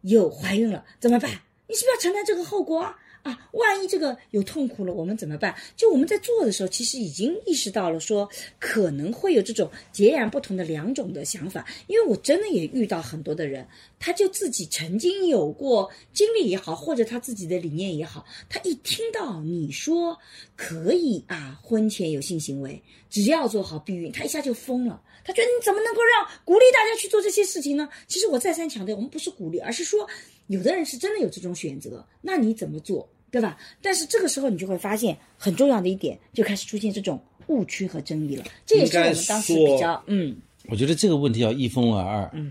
有怀孕了怎么办？你是不是要承担这个后果啊？啊，万一这个有痛苦了，我们怎么办？就我们在做的时候，其实已经意识到了，说可能会有这种截然不同的两种的想法。因为我真的也遇到很多的人，他就自己曾经有过经历也好，或者他自己的理念也好，他一听到你说可以啊，婚前有性行为，只要做好避孕，他一下就疯了。他觉得你怎么能够让鼓励大家去做这些事情呢？其实我再三强调，我们不是鼓励，而是说，有的人是真的有这种选择，那你怎么做，对吧？但是这个时候你就会发现，很重要的一点就开始出现这种误区和争议了。这也是我们当时比较嗯，我觉得这个问题要一分为二，嗯，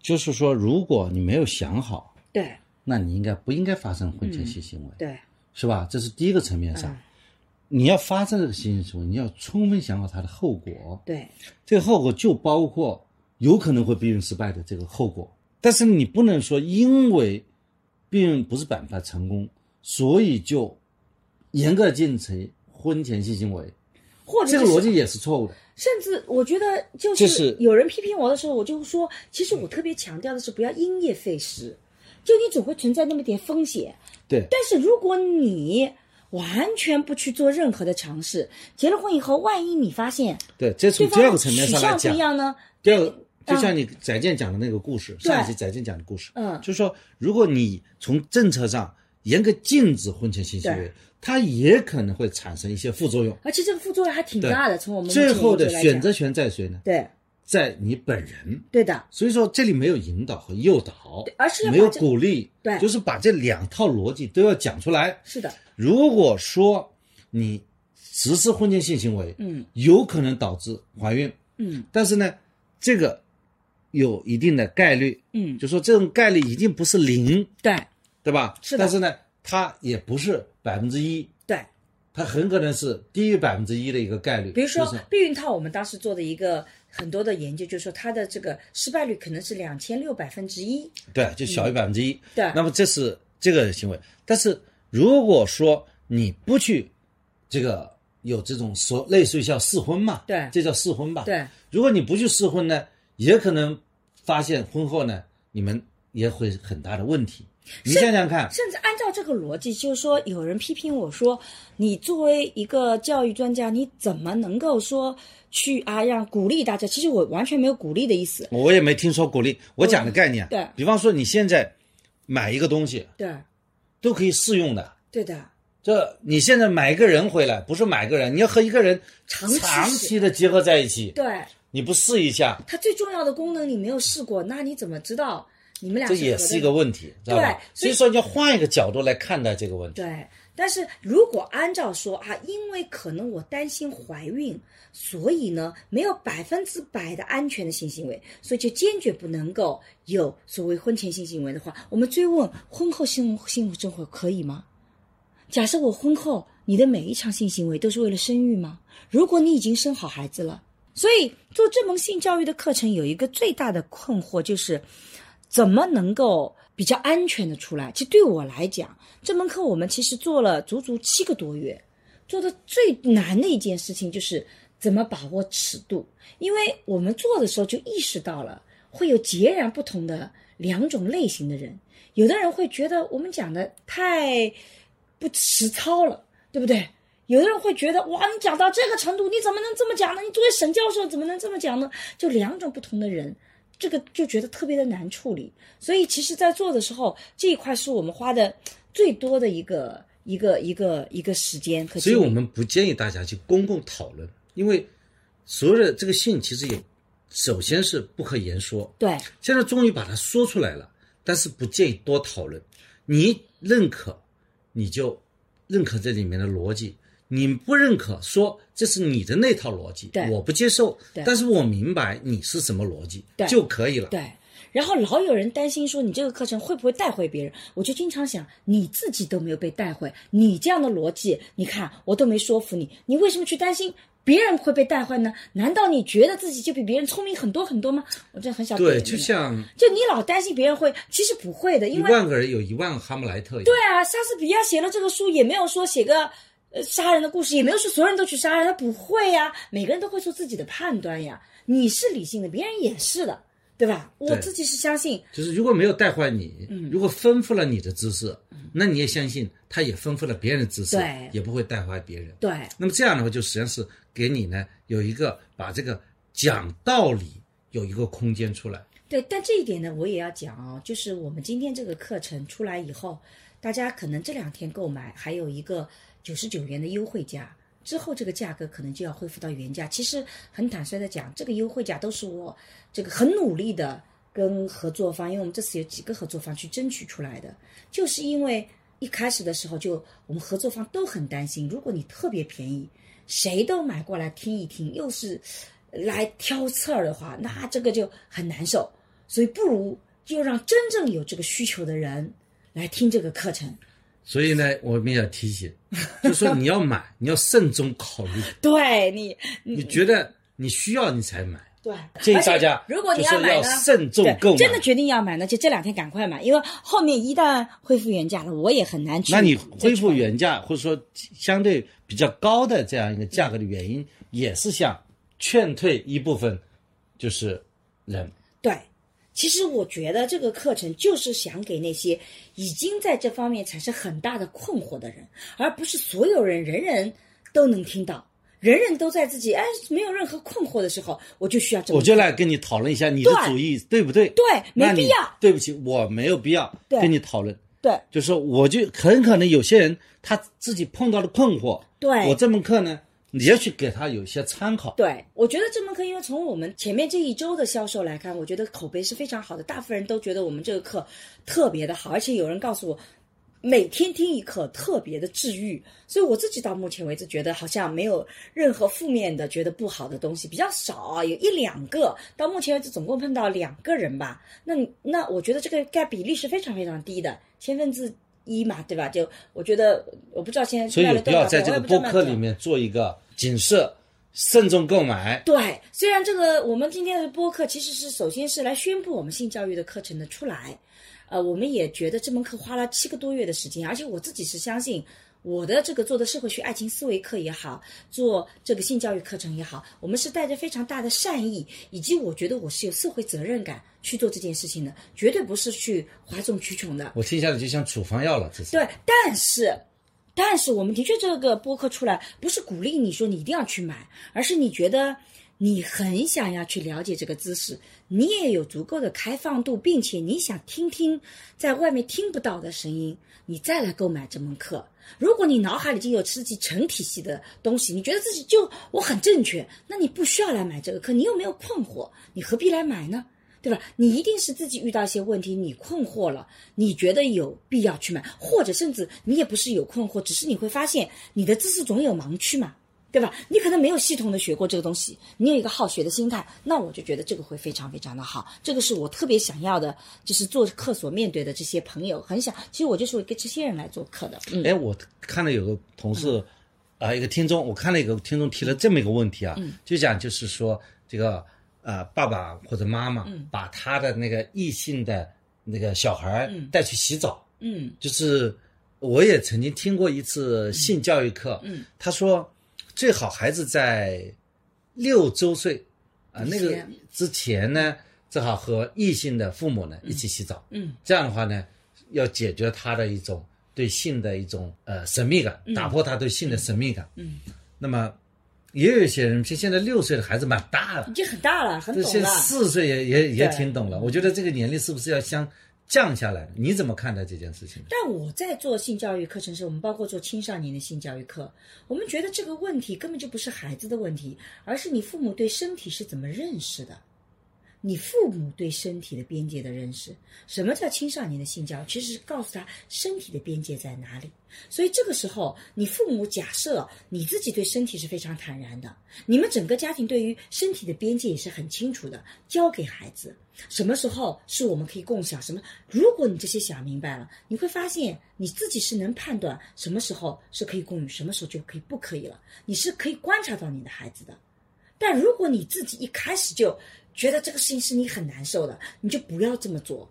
就是说，如果你没有想好，对，那你应该不应该发生婚前性行为，对，是吧？这是第一个层面上。你要发生这个性行为，你要充分想好它的后果。对，这个后果就包括有可能会避孕失败的这个后果。但是你不能说因为避孕不是百分百成功，所以就严格禁止婚前性行为，或者这个逻辑也是错误的。甚至我觉得，就是有人批评我的时候，我就说，其实我特别强调的是不要因噎废食，就你总会存在那么点风险。对，但是如果你。完全不去做任何的尝试，结了婚以后，万一你发现对，这从第二个层面上来讲不一样呢？第二个，就像你翟健讲的那个故事，上一期翟健讲的故事，嗯，就是说，如果你从政策上严格禁止婚前性行为，它也可能会产生一些副作用，而且这个副作用还挺大的。从我们最后的选择权在谁呢？对，在你本人。对的。所以说，这里没有引导和诱导，而是没有鼓励，对，就是把这两套逻辑都要讲出来。是的。如果说你实施婚前性行为，嗯，有可能导致怀孕，嗯，但是呢，这个有一定的概率，嗯，就说这种概率一定不是零，对，对吧？是的。但是呢，它也不是百分之一，对，它很可能是低于百分之一的一个概率。比如说避孕套，我们当时做的一个很多的研究，就是说它的这个失败率可能是两千六百分之一，对，就小于百分之一。对，那么这是这个行为，但是如果说你不去。这个有这种说类似于叫试婚嘛？对，这叫试婚吧？对。如果你不去试婚呢，也可能发现婚后呢，你们也会很大的问题。你想想看，甚至按照这个逻辑，就是说，有人批评我说，你作为一个教育专家，你怎么能够说去啊让鼓励大家？其实我完全没有鼓励的意思。我也没听说鼓励。我讲的概念，对比方说你现在买一个东西，对，都可以试用的。对的。这你现在买一个人回来，不是买个人，你要和一个人长长期的结合在一起。对，你不试一下，它最重要的功能你没有试过，那你怎么知道你们俩？这也是一个问题，知道吧？所以说你要换一个角度来看待这个问题。对，但是如果按照说啊，因为可能我担心怀孕，所以呢没有百分之百的安全的性行为，所以就坚决不能够有所谓婚前性行为的话，我们追问婚后性性生活可以吗？假设我婚后你的每一场性行为都是为了生育吗？如果你已经生好孩子了，所以做这门性教育的课程有一个最大的困惑就是，怎么能够比较安全的出来？其实对我来讲，这门课我们其实做了足足七个多月，做的最难的一件事情就是怎么把握尺度，因为我们做的时候就意识到了会有截然不同的两种类型的人，有的人会觉得我们讲的太。不实操了，对不对？有的人会觉得，哇，你讲到这个程度，你怎么能这么讲呢？你作为沈教授，怎么能这么讲呢？就两种不同的人，这个就觉得特别的难处理。所以，其实，在做的时候，这一块是我们花的最多的一个一个一个一个时间。所以我们不建议大家去公共讨论，因为所有的这个性其实也，首先是不可言说。对，现在终于把它说出来了，但是不建议多讨论。你认可？你就认可这里面的逻辑，你不认可，说这是你的那套逻辑，我不接受，但是我明白你是什么逻辑就可以了。对，然后老有人担心说你这个课程会不会带回别人，我就经常想，你自己都没有被带回，你这样的逻辑，你看我都没说服你，你为什么去担心？别人会被带坏呢？难道你觉得自己就比别人聪明很多很多吗？我真的很想对，就像就你老担心别人会，其实不会的，因为一万个人有一万个哈姆莱特。对啊，莎士比亚写了这个书，也没有说写个呃杀人的故事，也没有说所有人都去杀人，他不会呀，每个人都会做自己的判断呀。你是理性的，别人也是的。对吧？我自己是相信，就是如果没有带坏你，如果丰富了你的知识，那你也相信他也丰富了别人的知识，对，也不会带坏别人。对。那么这样的话，就实际上是给你呢有一个把这个讲道理有一个空间出来。对，但这一点呢，我也要讲哦，就是我们今天这个课程出来以后，大家可能这两天购买还有一个九十九元的优惠价。之后这个价格可能就要恢复到原价。其实很坦率的讲，这个优惠价都是我这个很努力的跟合作方，因为我们这次有几个合作方去争取出来的，就是因为一开始的时候就我们合作方都很担心，如果你特别便宜，谁都买过来听一听，又是来挑刺儿的话，那这个就很难受。所以不如就让真正有这个需求的人来听这个课程。所以呢，我们要提醒，就说你要买，你要慎重考虑。对你，你觉得你需要你才买。对，建议大家，如果你要买呢，慎重购买。真的决定要买呢，就这两天赶快买，因为后面一旦恢复原价了，我也很难去。那你恢复原价，或者说相对比较高的这样一个价格的原因，也是想劝退一部分，就是人。对。其实我觉得这个课程就是想给那些已经在这方面产生很大的困惑的人，而不是所有人人人都能听到，人人都在自己哎没有任何困惑的时候，我就需要这我就来跟你讨论一下你的主意对不对？对，没必要。对不起，我没有必要跟你讨论。对，就是我就很可能有些人他自己碰到了困惑，对我这门课呢。你要去给他有一些参考。对，我觉得这门课，因为从我们前面这一周的销售来看，我觉得口碑是非常好的，大部分人都觉得我们这个课特别的好，而且有人告诉我，每天听一课特别的治愈。所以我自己到目前为止觉得好像没有任何负面的，觉得不好的东西比较少，有一两个。到目前为止总共碰到两个人吧，那那我觉得这个概比例是非常非常低的，千分之。一嘛，对吧？就我觉得，我不知道现在所以要在这个播客里面做一个警示，慎重购买。对，虽然这个我们今天的播客其实是首先是来宣布我们性教育的课程的出来，呃，我们也觉得这门课花了七个多月的时间，而且我自己是相信。我的这个做的社会学爱情思维课也好，做这个性教育课程也好，我们是带着非常大的善意，以及我觉得我是有社会责任感去做这件事情的，绝对不是去哗众取宠的。我听下来就像处方药了，这是。对，但是，但是我们的确这个播客出来，不是鼓励你说你一定要去买，而是你觉得你很想要去了解这个知识，你也有足够的开放度，并且你想听听在外面听不到的声音，你再来购买这门课。如果你脑海里已经有自己成体系的东西，你觉得自己就我很正确，那你不需要来买这个课。你又没有困惑，你何必来买呢？对吧？你一定是自己遇到一些问题，你困惑了，你觉得有必要去买，或者甚至你也不是有困惑，只是你会发现你的知识总有盲区嘛。对吧？你可能没有系统的学过这个东西，你有一个好学的心态，那我就觉得这个会非常非常的好。这个是我特别想要的，就是做客所面对的这些朋友，很想。其实我就是给这些人来做客的。嗯哎，我看了有个同事，啊，一个听众，我看了一个听众提了这么一个问题啊，就讲就是说这个呃，爸爸或者妈妈把他的那个异性的那个小孩带去洗澡，嗯，就是我也曾经听过一次性教育课，嗯，他说。最好孩子在六周岁啊那个之前呢，最好和异性的父母呢一起洗澡。嗯，这样的话呢，要解决他的一种对性的一种呃神秘感，打破他对性的神秘感。嗯，那么也有一些人，像现在六岁的孩子蛮大了，已经很大了，很懂了。四岁也也也挺懂了。我觉得这个年龄是不是要相？降下来，你怎么看待这件事情？但我在做性教育课程时，我们包括做青少年的性教育课，我们觉得这个问题根本就不是孩子的问题，而是你父母对身体是怎么认识的。你父母对身体的边界的认识，什么叫青少年的性教育？其实是告诉他身体的边界在哪里。所以这个时候，你父母假设你自己对身体是非常坦然的，你们整个家庭对于身体的边界也是很清楚的，教给孩子什么时候是我们可以共享什么。如果你这些想明白了，你会发现你自己是能判断什么时候是可以共语，什么时候就可以不可以了。你是可以观察到你的孩子的。但如果你自己一开始就觉得这个事情是你很难受的，你就不要这么做，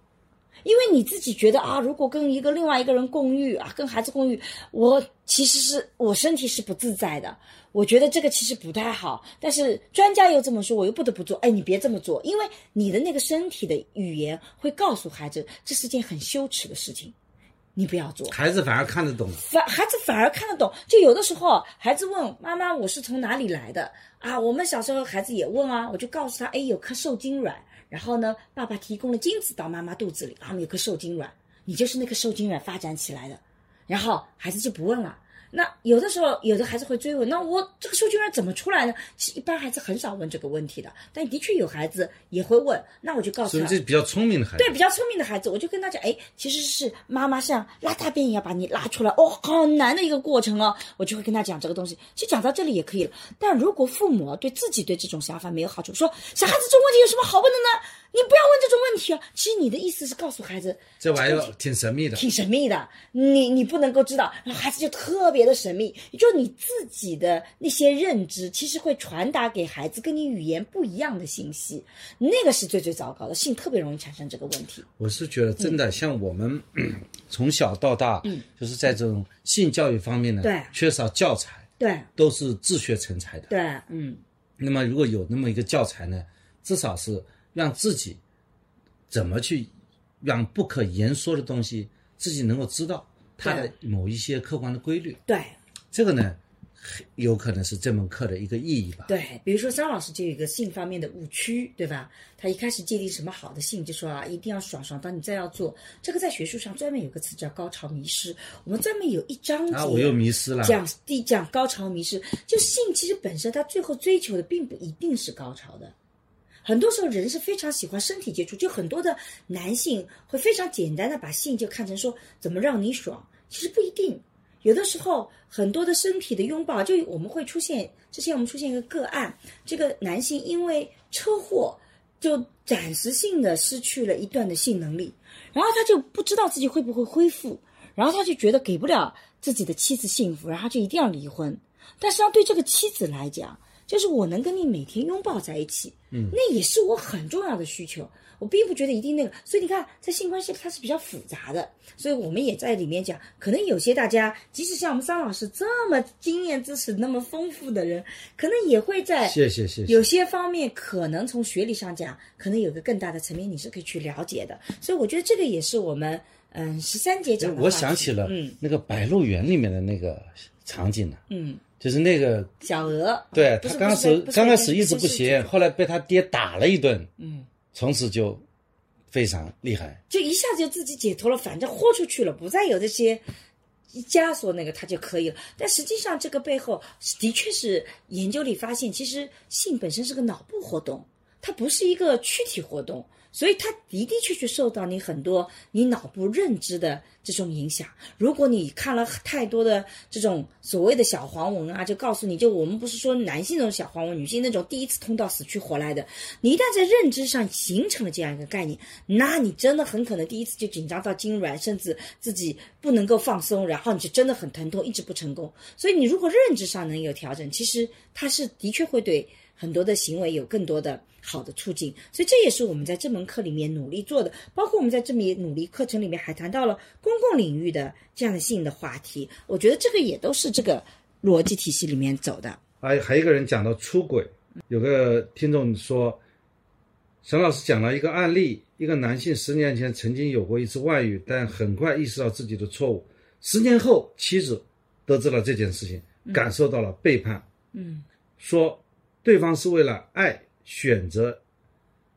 因为你自己觉得啊，如果跟一个另外一个人共浴啊，跟孩子共浴，我其实是我身体是不自在的，我觉得这个其实不太好。但是专家又这么说，我又不得不做。哎，你别这么做，因为你的那个身体的语言会告诉孩子，这是件很羞耻的事情，你不要做。孩子反而看得懂，反孩子反而看得懂。就有的时候，孩子问妈妈：“我是从哪里来的？”啊，我们小时候孩子也问啊，我就告诉他，哎，有颗受精卵，然后呢，爸爸提供了精子到妈妈肚子里，他们有颗受精卵，你就是那颗受精卵发展起来的，然后孩子就不问了，那有的时候，有的孩子会追问：“那我这个数据源怎么出来呢？”其实一般孩子很少问这个问题的，但的确有孩子也会问。那我就告诉他，这比较聪明的孩子，对比较聪明的孩子，我就跟他讲：“哎，其实是妈妈像拉大便一样把你拉出来，哦，好难的一个过程哦。”我就会跟他讲这个东西。其实讲到这里也可以了。但如果父母对自己对这种想法没有好处，说小孩子这问题有什么好问的呢？你不要问这种问题啊！其实你的意思是告诉孩子，这玩意儿挺神秘的，挺神秘的。你你不能够知道，然后孩子就特别的神秘。也就你自己的那些认知，其实会传达给孩子跟你语言不一样的信息，那个是最最糟糕的。性特别容易产生这个问题。我是觉得真的，像我们 从小到大，嗯，就是在这种性教育方面呢，对，缺少教材，对，都是自学成才的，对，嗯。那么如果有那么一个教材呢，至少是。让自己怎么去让不可言说的东西自己能够知道它的某一些客观的规律。对，这个呢，有可能是这门课的一个意义吧。对，比如说张老师就有一个性方面的误区，对吧？他一开始界定什么好的性，就说啊，一定要爽爽当你再要做这个，在学术上专门有个词叫高潮迷失。我们专门有一章节啊，我又迷失了。讲第讲高潮迷失，就性其实本身它最后追求的并不一定是高潮的。很多时候人是非常喜欢身体接触，就很多的男性会非常简单的把性就看成说怎么让你爽，其实不一定。有的时候很多的身体的拥抱，就我们会出现之前我们出现一个个案，这个男性因为车祸就暂时性的失去了一段的性能力，然后他就不知道自己会不会恢复，然后他就觉得给不了自己的妻子幸福，然后就一定要离婚。但实际上对这个妻子来讲，就是我能跟你每天拥抱在一起，嗯，那也是我很重要的需求。我并不觉得一定那个，所以你看，在性关系它是比较复杂的。所以我们也在里面讲，可能有些大家，即使像我们桑老师这么经验知识那么丰富的人，可能也会在谢谢谢谢有些方面，可能从学理上讲，可能有个更大的层面，你是可以去了解的。所以我觉得这个也是我们嗯十三节讲的。我想起了嗯那个《白鹿原》里面的那个场景了，嗯。就是那个小鹅，对他刚开始刚开始一直不行，后来被他爹打了一顿，嗯，从此就非常厉害，就一下子就自己解脱了，反正豁出去了，不再有这些枷锁，那个他就可以了。但实际上这个背后的确是研究里发现，其实性本身是个脑部活动，它不是一个躯体活动。所以它的的确确受到你很多你脑部认知的这种影响。如果你看了太多的这种所谓的小黄文啊，就告诉你就我们不是说男性那种小黄文，女性那种第一次通道死去活来的。你一旦在认知上形成了这样一个概念，那你真的很可能第一次就紧张到痉挛，甚至自己不能够放松，然后你就真的很疼痛，一直不成功。所以你如果认知上能有调整，其实它是的确会对很多的行为有更多的。好的促进，所以这也是我们在这门课里面努力做的。包括我们在这么努力课程里面还谈到了公共领域的这样的性的话题。我觉得这个也都是这个逻辑体系里面走的。还还一个人讲到出轨，有个听众说，沈老师讲了一个案例，一个男性十年前曾经有过一次外遇，但很快意识到自己的错误。十年后，妻子得知了这件事情，感受到了背叛，嗯，说对方是为了爱。选择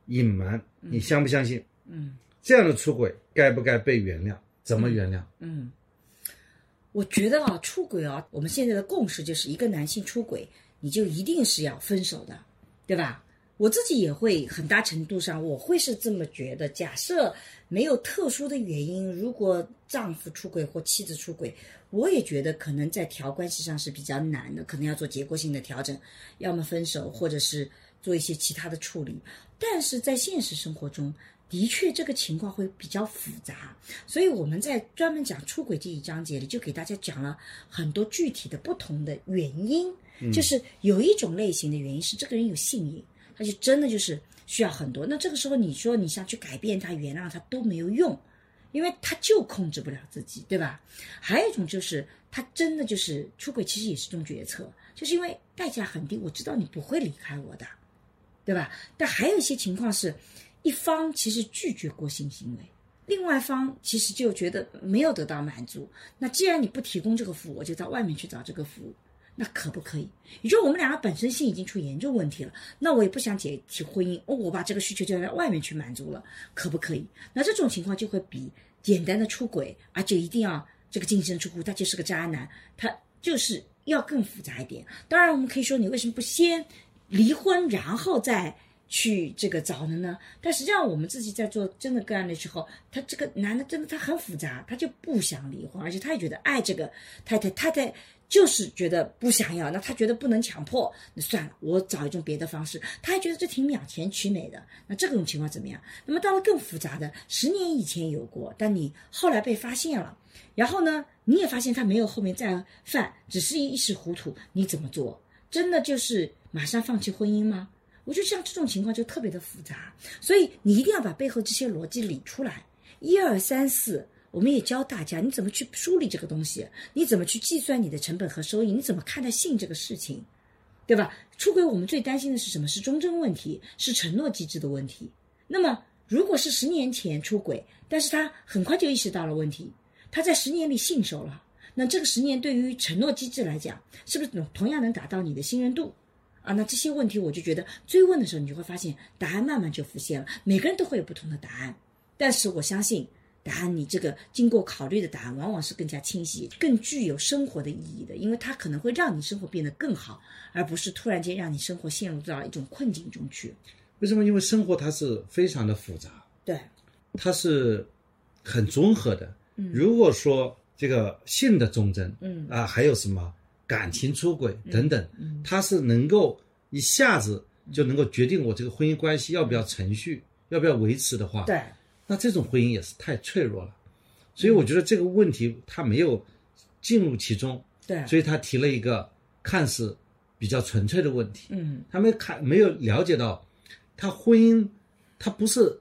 隐瞒，你相不相信？嗯，这样的出轨该不该被原谅？怎么原谅？嗯，我觉得啊，出轨啊，我们现在的共识就是一个男性出轨，你就一定是要分手的，对吧？我自己也会很大程度上，我会是这么觉得。假设没有特殊的原因，如果丈夫出轨或妻子出轨，我也觉得可能在调关系上是比较难的，可能要做结构性的调整，要么分手，或者是。做一些其他的处理，但是在现实生活中，的确这个情况会比较复杂，所以我们在专门讲出轨这一章节里，就给大家讲了很多具体的不同的原因。就是有一种类型的原因是这个人有性瘾，他就真的就是需要很多。那这个时候你说你想去改变他、原谅他都没有用，因为他就控制不了自己，对吧？还有一种就是他真的就是出轨，其实也是一种决策，就是因为代价很低，我知道你不会离开我的。对吧？但还有一些情况是，一方其实拒绝过性行为，另外一方其实就觉得没有得到满足。那既然你不提供这个服务，我就到外面去找这个服务，那可不可以？也就我们两个本身性已经出严重问题了，那我也不想解提婚姻，哦，我把这个需求就在外面去满足了，可不可以？那这种情况就会比简单的出轨，而且一定要这个净身出户，他就是个渣男，他。就是要更复杂一点。当然，我们可以说你为什么不先离婚，然后再去这个找的呢？但实际上，我们自己在做真的个案的时候，他这个男的真的他很复杂，他就不想离婚，而且他也觉得爱这个太太，太太。就是觉得不想要，那他觉得不能强迫，那算了，我找一种别的方式。他还觉得这挺两全其美的，那这种情况怎么样？那么到了更复杂的，十年以前有过，但你后来被发现了，然后呢，你也发现他没有后面再犯，只是一时糊涂，你怎么做？真的就是马上放弃婚姻吗？我觉得像这种情况就特别的复杂，所以你一定要把背后这些逻辑理出来，一二三四。我们也教大家，你怎么去梳理这个东西？你怎么去计算你的成本和收益？你怎么看待性这个事情，对吧？出轨我们最担心的是什么？是忠贞问题，是承诺机制的问题。那么，如果是十年前出轨，但是他很快就意识到了问题，他在十年里信守了，那这个十年对于承诺机制来讲，是不是同样能达到你的信任度？啊，那这些问题我就觉得追问的时候，你就会发现答案慢慢就浮现了。每个人都会有不同的答案，但是我相信。答案，你这个经过考虑的答案，往往是更加清晰、更具有生活的意义的，因为它可能会让你生活变得更好，而不是突然间让你生活陷入到一种困境中去。为什么？因为生活它是非常的复杂，对，它是很综合的。嗯，如果说这个性的忠贞，嗯啊，还有什么感情出轨等等，嗯，它是能够一下子就能够决定我这个婚姻关系要不要程序，要不要维持的话，对。那这种婚姻也是太脆弱了，所以我觉得这个问题他没有进入其中，对，所以他提了一个看似比较纯粹的问题，嗯，他没看没有了解到，他婚姻他不是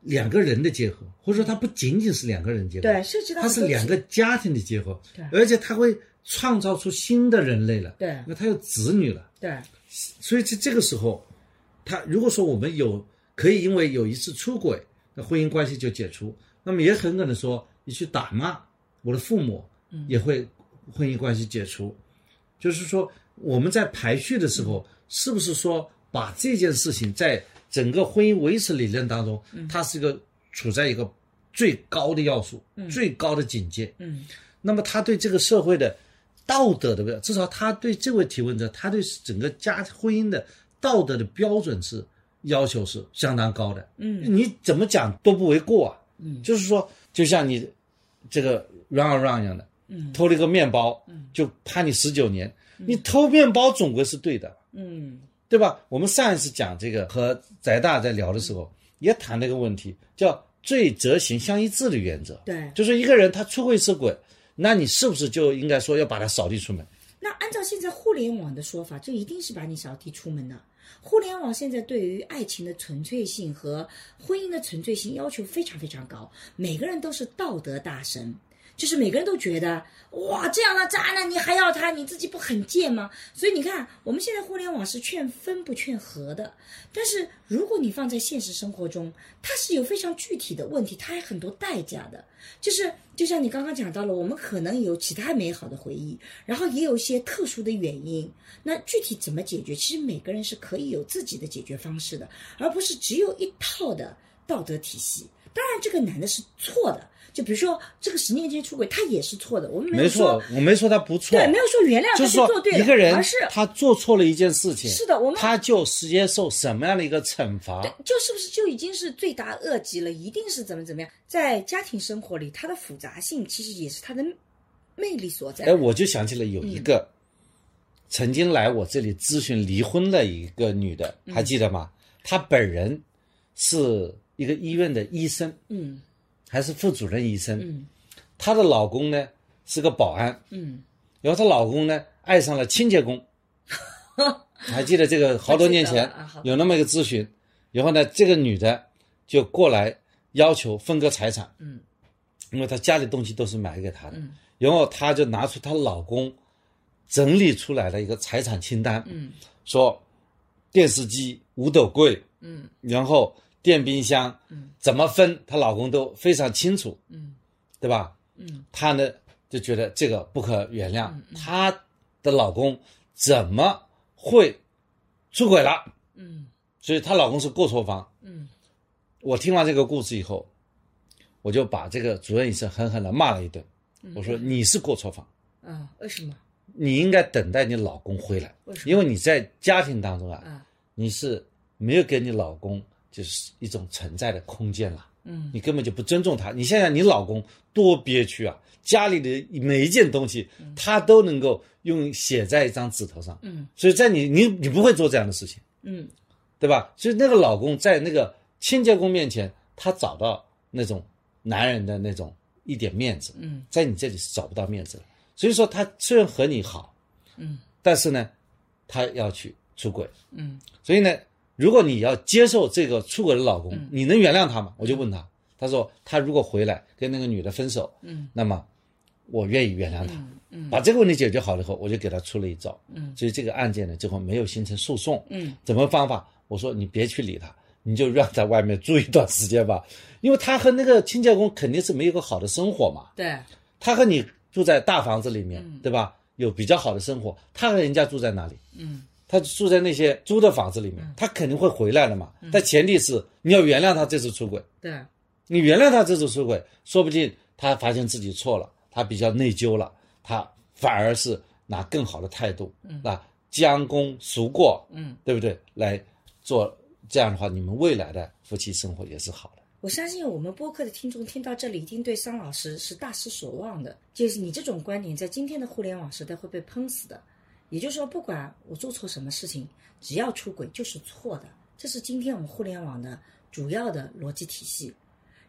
两个人的结合，或者说他不仅仅是两个人结合，对，涉及到他是两个家庭的结合，对，而且他会创造出新的人类了，对，那他有子女了，对，所以在这个时候，他如果说我们有可以因为有一次出轨。那婚姻关系就解除，那么也很可能说你去打骂我的父母，也会婚姻关系解除。就是说我们在排序的时候，是不是说把这件事情在整个婚姻维持理论当中，它是一个处在一个最高的要素，最高的境界。嗯，那么他对这个社会的道德的，至少他对这位提问者，他对整个家婚姻的道德的标准是。要求是相当高的，嗯，你怎么讲都不为过啊，嗯，就是说，就像你这个 run around 一样的，嗯，偷了一个面包，嗯，就判你十九年，你偷面包总归是对的，嗯，对吧？我们上一次讲这个和翟大在聊的时候，也谈了一个问题，叫罪责刑相一致的原则，对，就是一个人他出轨是鬼，那你是不是就应该说要把他扫地出门？那按照现在互联网的说法，就一定是把你扫地出门的。互联网现在对于爱情的纯粹性和婚姻的纯粹性要求非常非常高，每个人都是道德大神。就是每个人都觉得哇，这样的渣男你还要他，你自己不很贱吗？所以你看，我们现在互联网是劝分不劝和的，但是如果你放在现实生活中，它是有非常具体的问题，它还很多代价的。就是就像你刚刚讲到了，我们可能有其他美好的回忆，然后也有一些特殊的原因。那具体怎么解决？其实每个人是可以有自己的解决方式的，而不是只有一套的道德体系。当然，这个男的是错的。就比如说，这个十年前出轨，他也是错的。我们没错，我没说他不错，对，没有说原谅，就是说一个人，而是他做错了一件事情，是的，我们他就接受什么样的一个惩罚？对，就是不是就已经是罪大恶极了？一定是怎么怎么样？在家庭生活里，它的复杂性其实也是它的魅力所在。哎，我就想起了有一个曾经来我这里咨询离婚的一个女的，还记得吗？她本人是一个医院的医生，嗯。还是副主任医生，她的老公呢是个保安，然后她老公呢爱上了清洁工，还记得这个好多年前有那么一个咨询，然后呢这个女的就过来要求分割财产，嗯。因为她家里东西都是买给她的，然后她就拿出她老公整理出来的一个财产清单，嗯。说电视机、五斗柜，嗯。然后。电冰箱，嗯，怎么分？她老公都非常清楚，嗯，对吧？嗯，她呢就觉得这个不可原谅，她的老公怎么会出轨了？嗯，所以她老公是过错方。嗯，我听完这个故事以后，我就把这个主任医生狠狠的骂了一顿。我说你是过错方。啊？为什么？你应该等待你老公回来，为因为你在家庭当中啊，你是没有给你老公就是一种存在的空间了。嗯，你根本就不尊重他。你想想，你老公多憋屈啊！家里的每一件东西，他都能够用写在一张纸头上。嗯，所以在你你你不会做这样的事情。嗯，对吧？所以那个老公在那个清洁工面前，他找到那种男人的那种一点面子。嗯，在你这里是找不到面子的。所以说，他虽然和你好，嗯，但是呢，他要去出轨。嗯，所以呢。如果你要接受这个出轨的老公，你能原谅他吗？我就问他，他说他如果回来跟那个女的分手，嗯，那么我愿意原谅他，嗯，把这个问题解决好了以后，我就给他出了一招，嗯，所以这个案件呢最后没有形成诉讼，嗯，怎么方法？我说你别去理他，你就让在外面住一段时间吧，因为他和那个清洁工肯定是没有个好的生活嘛，对，他和你住在大房子里面，对吧？有比较好的生活，他和人家住在哪里？嗯。他住在那些租的房子里面，他肯定会回来的嘛。但前提是你要原谅他这次出轨。对，你原谅他这次出轨，说不定他发现自己错了，他比较内疚了，他反而是拿更好的态度，那，将功赎过，嗯，对不对？来做这样的话，你们未来的夫妻生活也是好的。我相信我们播客的听众听到这里，一定对桑老师是大失所望的。就是你这种观点，在今天的互联网时代会被喷死的。也就是说，不管我做错什么事情，只要出轨就是错的。这是今天我们互联网的主要的逻辑体系。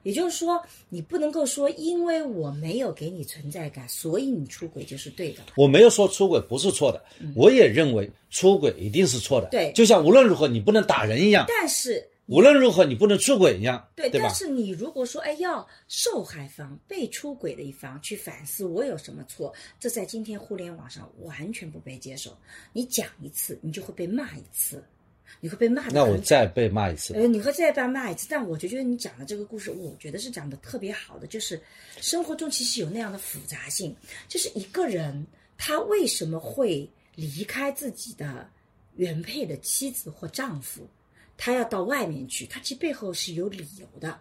也就是说，你不能够说，因为我没有给你存在感，所以你出轨就是对的。我没有说出轨不是错的，我也认为出轨一定是错的。对，就像无论如何你不能打人一样。但是。无论如何，你不能出轨一样，对，对但是你如果说，哎，要受害方、被出轨的一方去反思我有什么错，这在今天互联网上完全不被接受。你讲一次，你就会被骂一次，你会被骂。那我再被骂一次。呃，你会再被骂一次。但我就觉得你讲的这个故事，我觉得是讲的特别好的，就是生活中其实有那样的复杂性，就是一个人他为什么会离开自己的原配的妻子或丈夫。他要到外面去，他其实背后是有理由的。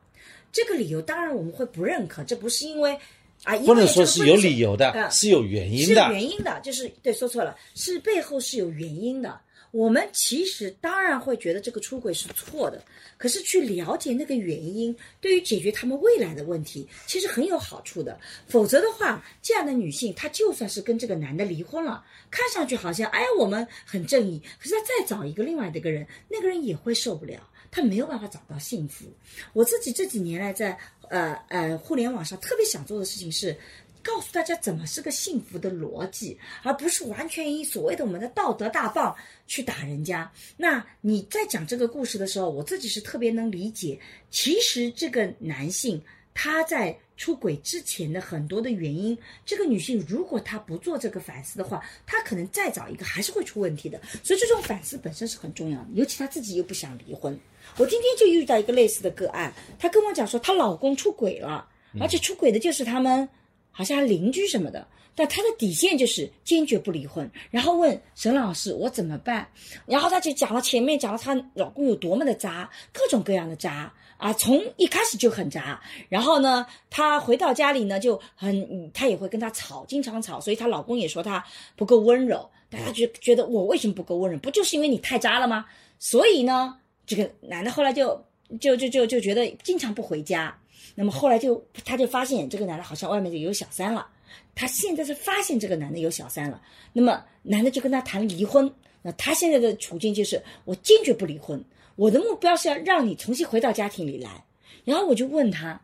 这个理由当然我们会不认可，这不是因为啊，不能说是有理由的，是有原因的。是原因的，就是对，说错了，是背后是有原因的。我们其实当然会觉得这个出轨是错的，可是去了解那个原因，对于解决他们未来的问题，其实很有好处的。否则的话，这样的女性，她就算是跟这个男的离婚了，看上去好像哎我们很正义，可是她再找一个另外的一个人，那个人也会受不了，她没有办法找到幸福。我自己这几年来在呃呃互联网上特别想做的事情是。告诉大家怎么是个幸福的逻辑，而不是完全以所谓的我们的道德大棒去打人家。那你在讲这个故事的时候，我自己是特别能理解。其实这个男性他在出轨之前的很多的原因，这个女性如果她不做这个反思的话，她可能再找一个还是会出问题的。所以这种反思本身是很重要的，尤其她自己又不想离婚。我今天就遇到一个类似的个案，她跟我讲说她老公出轨了，而且出轨的就是他们。好像邻居什么的，但她的底线就是坚决不离婚。然后问沈老师我怎么办？然后她就讲了前面讲了她老公有多么的渣，各种各样的渣啊，从一开始就很渣。然后呢，她回到家里呢就很，她也会跟他吵，经常吵，所以她老公也说她不够温柔。大家觉觉得我为什么不够温柔？不就是因为你太渣了吗？所以呢，这个男的后来就就就就就觉得经常不回家。那么后来就，他就发现这个男的好像外面就有小三了，他现在是发现这个男的有小三了，那么男的就跟他谈离婚，那他现在的处境就是我坚决不离婚，我的目标是要让你重新回到家庭里来，然后我就问他，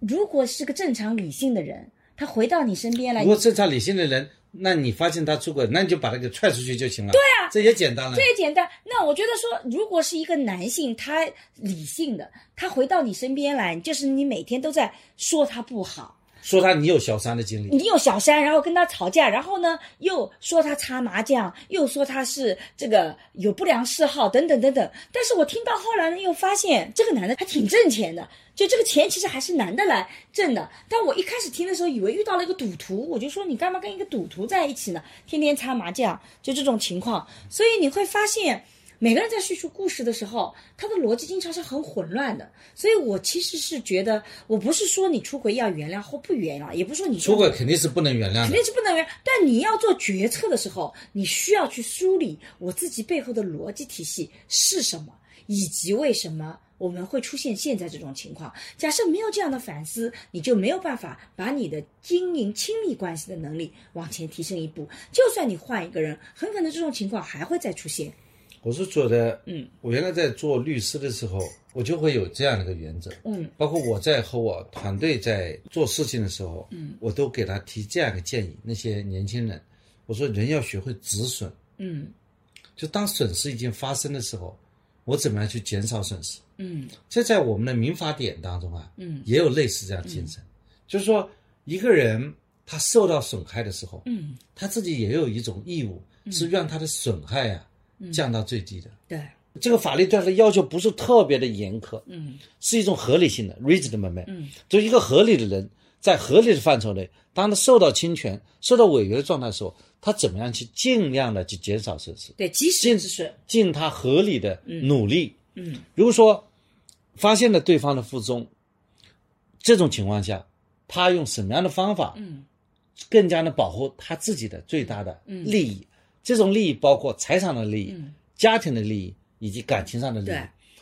如果是个正常理性的人，他回到你身边来，如果正常理性的人。那你发现他出轨，那你就把他给踹出去就行了。对啊，这也简单了。这也简单。那我觉得说，如果是一个男性，他理性的，他回到你身边来，就是你每天都在说他不好，说他你有小三的经历，你有小三，然后跟他吵架，然后呢又说他擦麻将，又说他是这个有不良嗜好等等等等。但是我听到后来呢，又发现这个男的还挺挣钱的。就这个钱其实还是男的来挣的，但我一开始听的时候以为遇到了一个赌徒，我就说你干嘛跟一个赌徒在一起呢？天天擦麻将，就这种情况。所以你会发现，每个人在叙述故事的时候，他的逻辑经常是很混乱的。所以我其实是觉得，我不是说你出轨要原谅或不原谅，也不是说你出轨肯定是不能原谅的，肯定是不能原谅。但你要做决策的时候，你需要去梳理我自己背后的逻辑体系是什么，以及为什么我们会出现现在这种情况。假设没有这样的反思，你就没有办法把你的经营亲密关系的能力往前提升一步。就算你换一个人，很可能这种情况还会再出现。我是觉得，嗯，我原来在做律师的时候，我就会有这样的一个原则，嗯，包括我在和我团队在做事情的时候，嗯，我都给他提这样一个建议：那些年轻人，我说人要学会止损，嗯，就当损失已经发生的时候，我怎么样去减少损失？嗯，这在我们的民法典当中啊，嗯，也有类似这样精神，就是说一个人他受到损害的时候，嗯，他自己也有一种义务，是让他的损害啊。降到最低的，对。这个法律对他的要求不是特别的严苛，嗯，是一种合理性的 reasonable，嗯，就一个合理的人，在合理的范畴内，当他受到侵权、受到违约的状态的时候，他怎么样去尽量的去减少损失？对，及时止损，尽他合理的努力，嗯，如果说发现了对方的腹中，这种情况下，他用什么样的方法，嗯，更加的保护他自己的最大的利益？这种利益包括财产的利益、家庭的利益以及感情上的利益。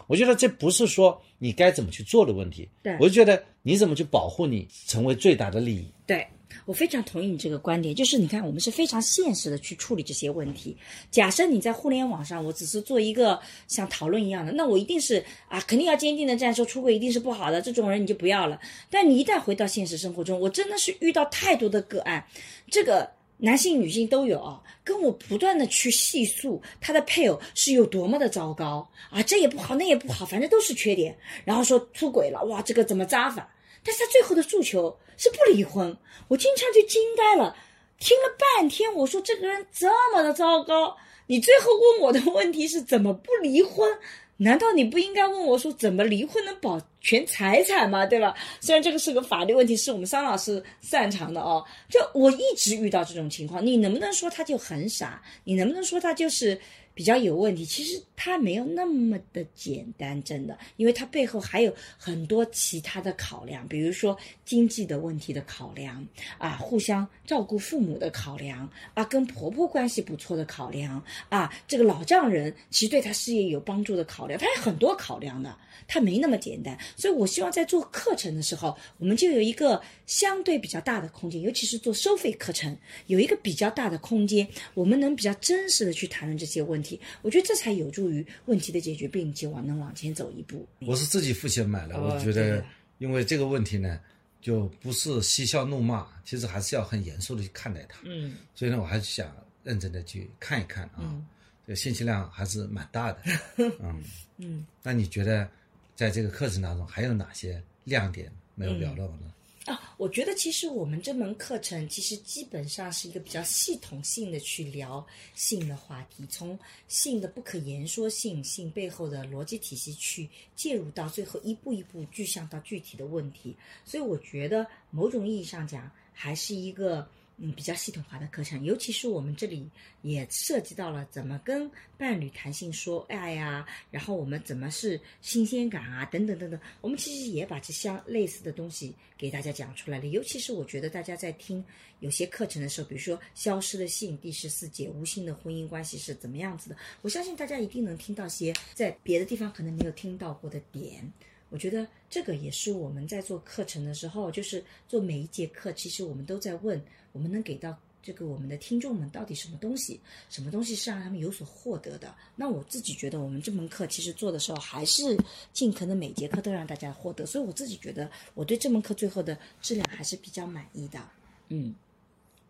我觉得这不是说你该怎么去做的问题。对，我就觉得你怎么去保护你成为最大的利益。对我非常同意你这个观点，就是你看我们是非常现实的去处理这些问题。假设你在互联网上，我只是做一个像讨论一样的，那我一定是啊，肯定要坚定的站说出轨一定是不好的，这种人你就不要了。但你一旦回到现实生活中，我真的是遇到太多的个案，这个。男性、女性都有啊，跟我不断的去细述他的配偶是有多么的糟糕啊，这也不好，那也不好，反正都是缺点。然后说出轨了，哇，这个怎么扎法？但是他最后的诉求是不离婚。我经常就惊呆了，听了半天，我说这个人这么的糟糕，你最后问我的问题是怎么不离婚？难道你不应该问我说怎么离婚能保全财产吗？对吧？虽然这个是个法律问题，是我们桑老师擅长的哦。就我一直遇到这种情况，你能不能说他就很傻？你能不能说他就是？比较有问题，其实它没有那么的简单，真的，因为它背后还有很多其他的考量，比如说经济的问题的考量啊，互相照顾父母的考量啊，跟婆婆关系不错的考量啊，这个老丈人其实对他事业有帮助的考量，他有很多考量的。它没那么简单，所以我希望在做课程的时候，我们就有一个相对比较大的空间，尤其是做收费课程，有一个比较大的空间，我们能比较真实的去谈论这些问题。我觉得这才有助于问题的解决，并且往能往前走一步。我是自己付钱买的，我觉得，因为这个问题呢，就不是嬉笑怒骂，其实还是要很严肃的去看待它。嗯，所以呢，我还是想认真的去看一看啊，这个信息量还是蛮大的。嗯嗯，那你觉得？在这个课程当中，还有哪些亮点没有聊到呢？啊，我觉得其实我们这门课程其实基本上是一个比较系统性的去聊性的话题，从性的不可言说性、性背后的逻辑体系去介入，到最后一步一步具象到具体的问题。所以我觉得某种意义上讲，还是一个。嗯，比较系统化的课程，尤其是我们这里也涉及到了怎么跟伴侣谈性说爱呀，然后我们怎么是新鲜感啊，等等等等，我们其实也把这相类似的东西给大家讲出来了。尤其是我觉得大家在听有些课程的时候，比如说《消失的性》第十四节，无性的婚姻关系是怎么样子的，我相信大家一定能听到些在别的地方可能没有听到过的点。我觉得这个也是我们在做课程的时候，就是做每一节课，其实我们都在问。我们能给到这个我们的听众们到底什么东西？什么东西是让他们有所获得的？那我自己觉得，我们这门课其实做的时候，还是尽可能每节课都让大家获得。所以我自己觉得，我对这门课最后的质量还是比较满意的。嗯，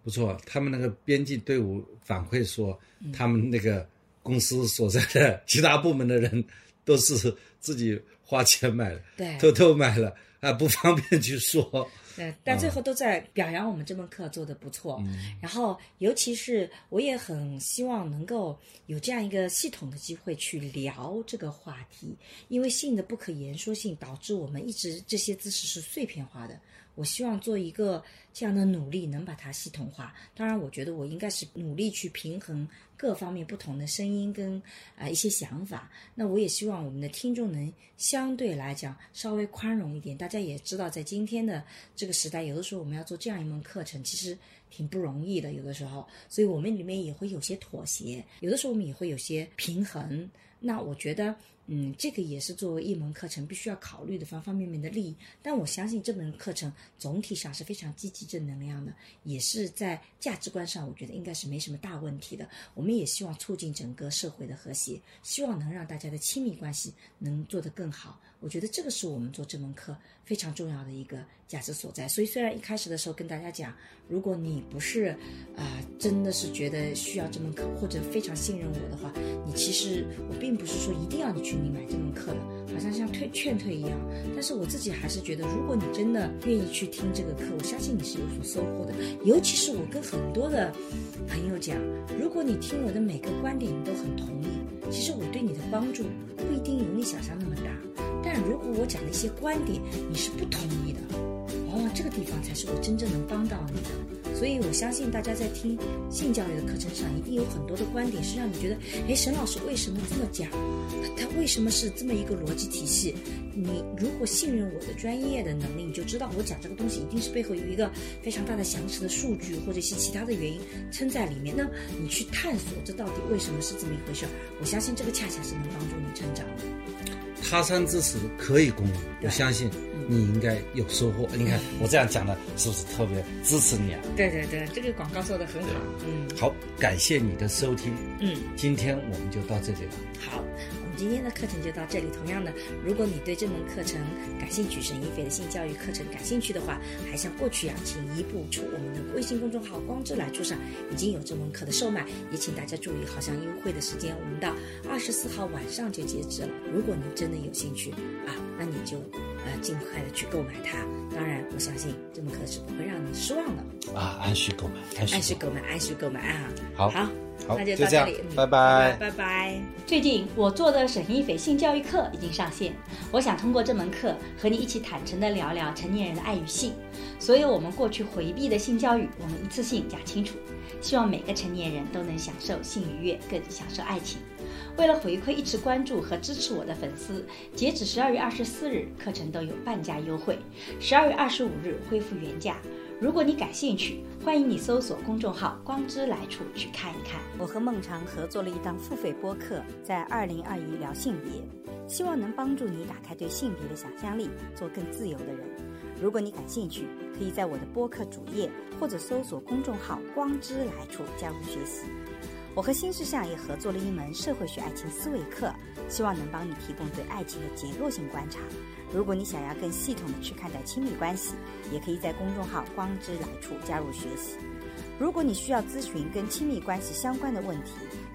不错。他们那个编辑队伍反馈说，他们那个公司所在的其他部门的人都是自己花钱买的，对，偷偷买了啊，不方便去说。对，但最后都在表扬我们这门课做的不错。然后，尤其是我也很希望能够有这样一个系统的机会去聊这个话题，因为性的不可言说性导致我们一直这些知识是碎片化的。我希望做一个这样的努力，能把它系统化。当然，我觉得我应该是努力去平衡各方面不同的声音跟啊一些想法。那我也希望我们的听众能相对来讲稍微宽容一点。大家也知道，在今天的这个时代，有的时候我们要做这样一门课程，其实挺不容易的。有的时候，所以我们里面也会有些妥协，有的时候我们也会有些平衡。那我觉得。嗯，这个也是作为一门课程必须要考虑的方方面面的利益。但我相信这门课程总体上是非常积极正能量的，也是在价值观上，我觉得应该是没什么大问题的。我们也希望促进整个社会的和谐，希望能让大家的亲密关系能做得更好。我觉得这个是我们做这门课非常重要的一个价值所在。所以，虽然一开始的时候跟大家讲，如果你不是啊，真的是觉得需要这门课或者非常信任我的话，你其实我并不是说一定要你去。你买这门课的，好像像退劝退一样。但是我自己还是觉得，如果你真的愿意去听这个课，我相信你是有所收获的。尤其是我跟很多的朋友讲，如果你听我的每个观点你都很同意，其实我对你的帮助不一定有你想象那么大。但如果我讲的一些观点你是不同意的，往往这个地方才是我真正能帮到你的。所以我相信大家在听性教育的课程上，一定有很多的观点是让你觉得，哎，沈老师为什么这么讲？他为什么是这么一个逻辑体系？你如果信任我的专业的能力，你就知道我讲这个东西一定是背后有一个非常大的详实的数据或者一些其他的原因撑在里面。那你去探索这到底为什么是这么一回事儿？我相信这个恰恰是能帮助你成长的。他山之石可以攻，我相信你应该有收获。你看我这样讲的，是不是特别支持你啊？对对对，这个广告做的很好。嗯，好，感谢你的收听。嗯，今天我们就到这里了。好。今天的课程就到这里。同样的，如果你对这门课程感兴趣，沈一菲的性教育课程感兴趣的话，还像过去一样，请移步出我们的微信公众号“光之来处”上已经有这门课的售卖。也请大家注意，好像优惠的时间，我们到二十四号晚上就截止了。如果你真的有兴趣啊，那你就呃尽快的去购买它。当然，我相信这门课是不会让你失望的啊！按需购买，按需购买，按需购买啊！好，好。好，那就到这里，拜拜，拜拜。最近我做的沈一斐性教育课已经上线，我想通过这门课和你一起坦诚地聊聊成年人的爱与性，所有我们过去回避的性教育，我们一次性讲清楚。希望每个成年人都能享受性愉悦，更享受爱情。为了回馈一直关注和支持我的粉丝，截止十二月二十四日，课程都有半价优惠，十二月二十五日恢复原价。如果你感兴趣，欢迎你搜索公众号“光之来处”去看一看。我和孟尝合作了一档付费播客，在二零二一聊性别，希望能帮助你打开对性别的想象力，做更自由的人。如果你感兴趣，可以在我的播客主页或者搜索公众号“光之来处”加入学习。我和新世相也合作了一门社会学爱情思维课，希望能帮你提供对爱情的结构性观察。如果你想要更系统的去看待亲密关系，也可以在公众号“光之来处”加入学习。如果你需要咨询跟亲密关系相关的问题，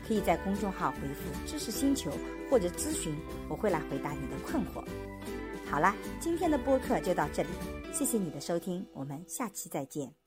可以在公众号回复“知识星球”或者咨询，我会来回答你的困惑。好啦，今天的播客就到这里，谢谢你的收听，我们下期再见。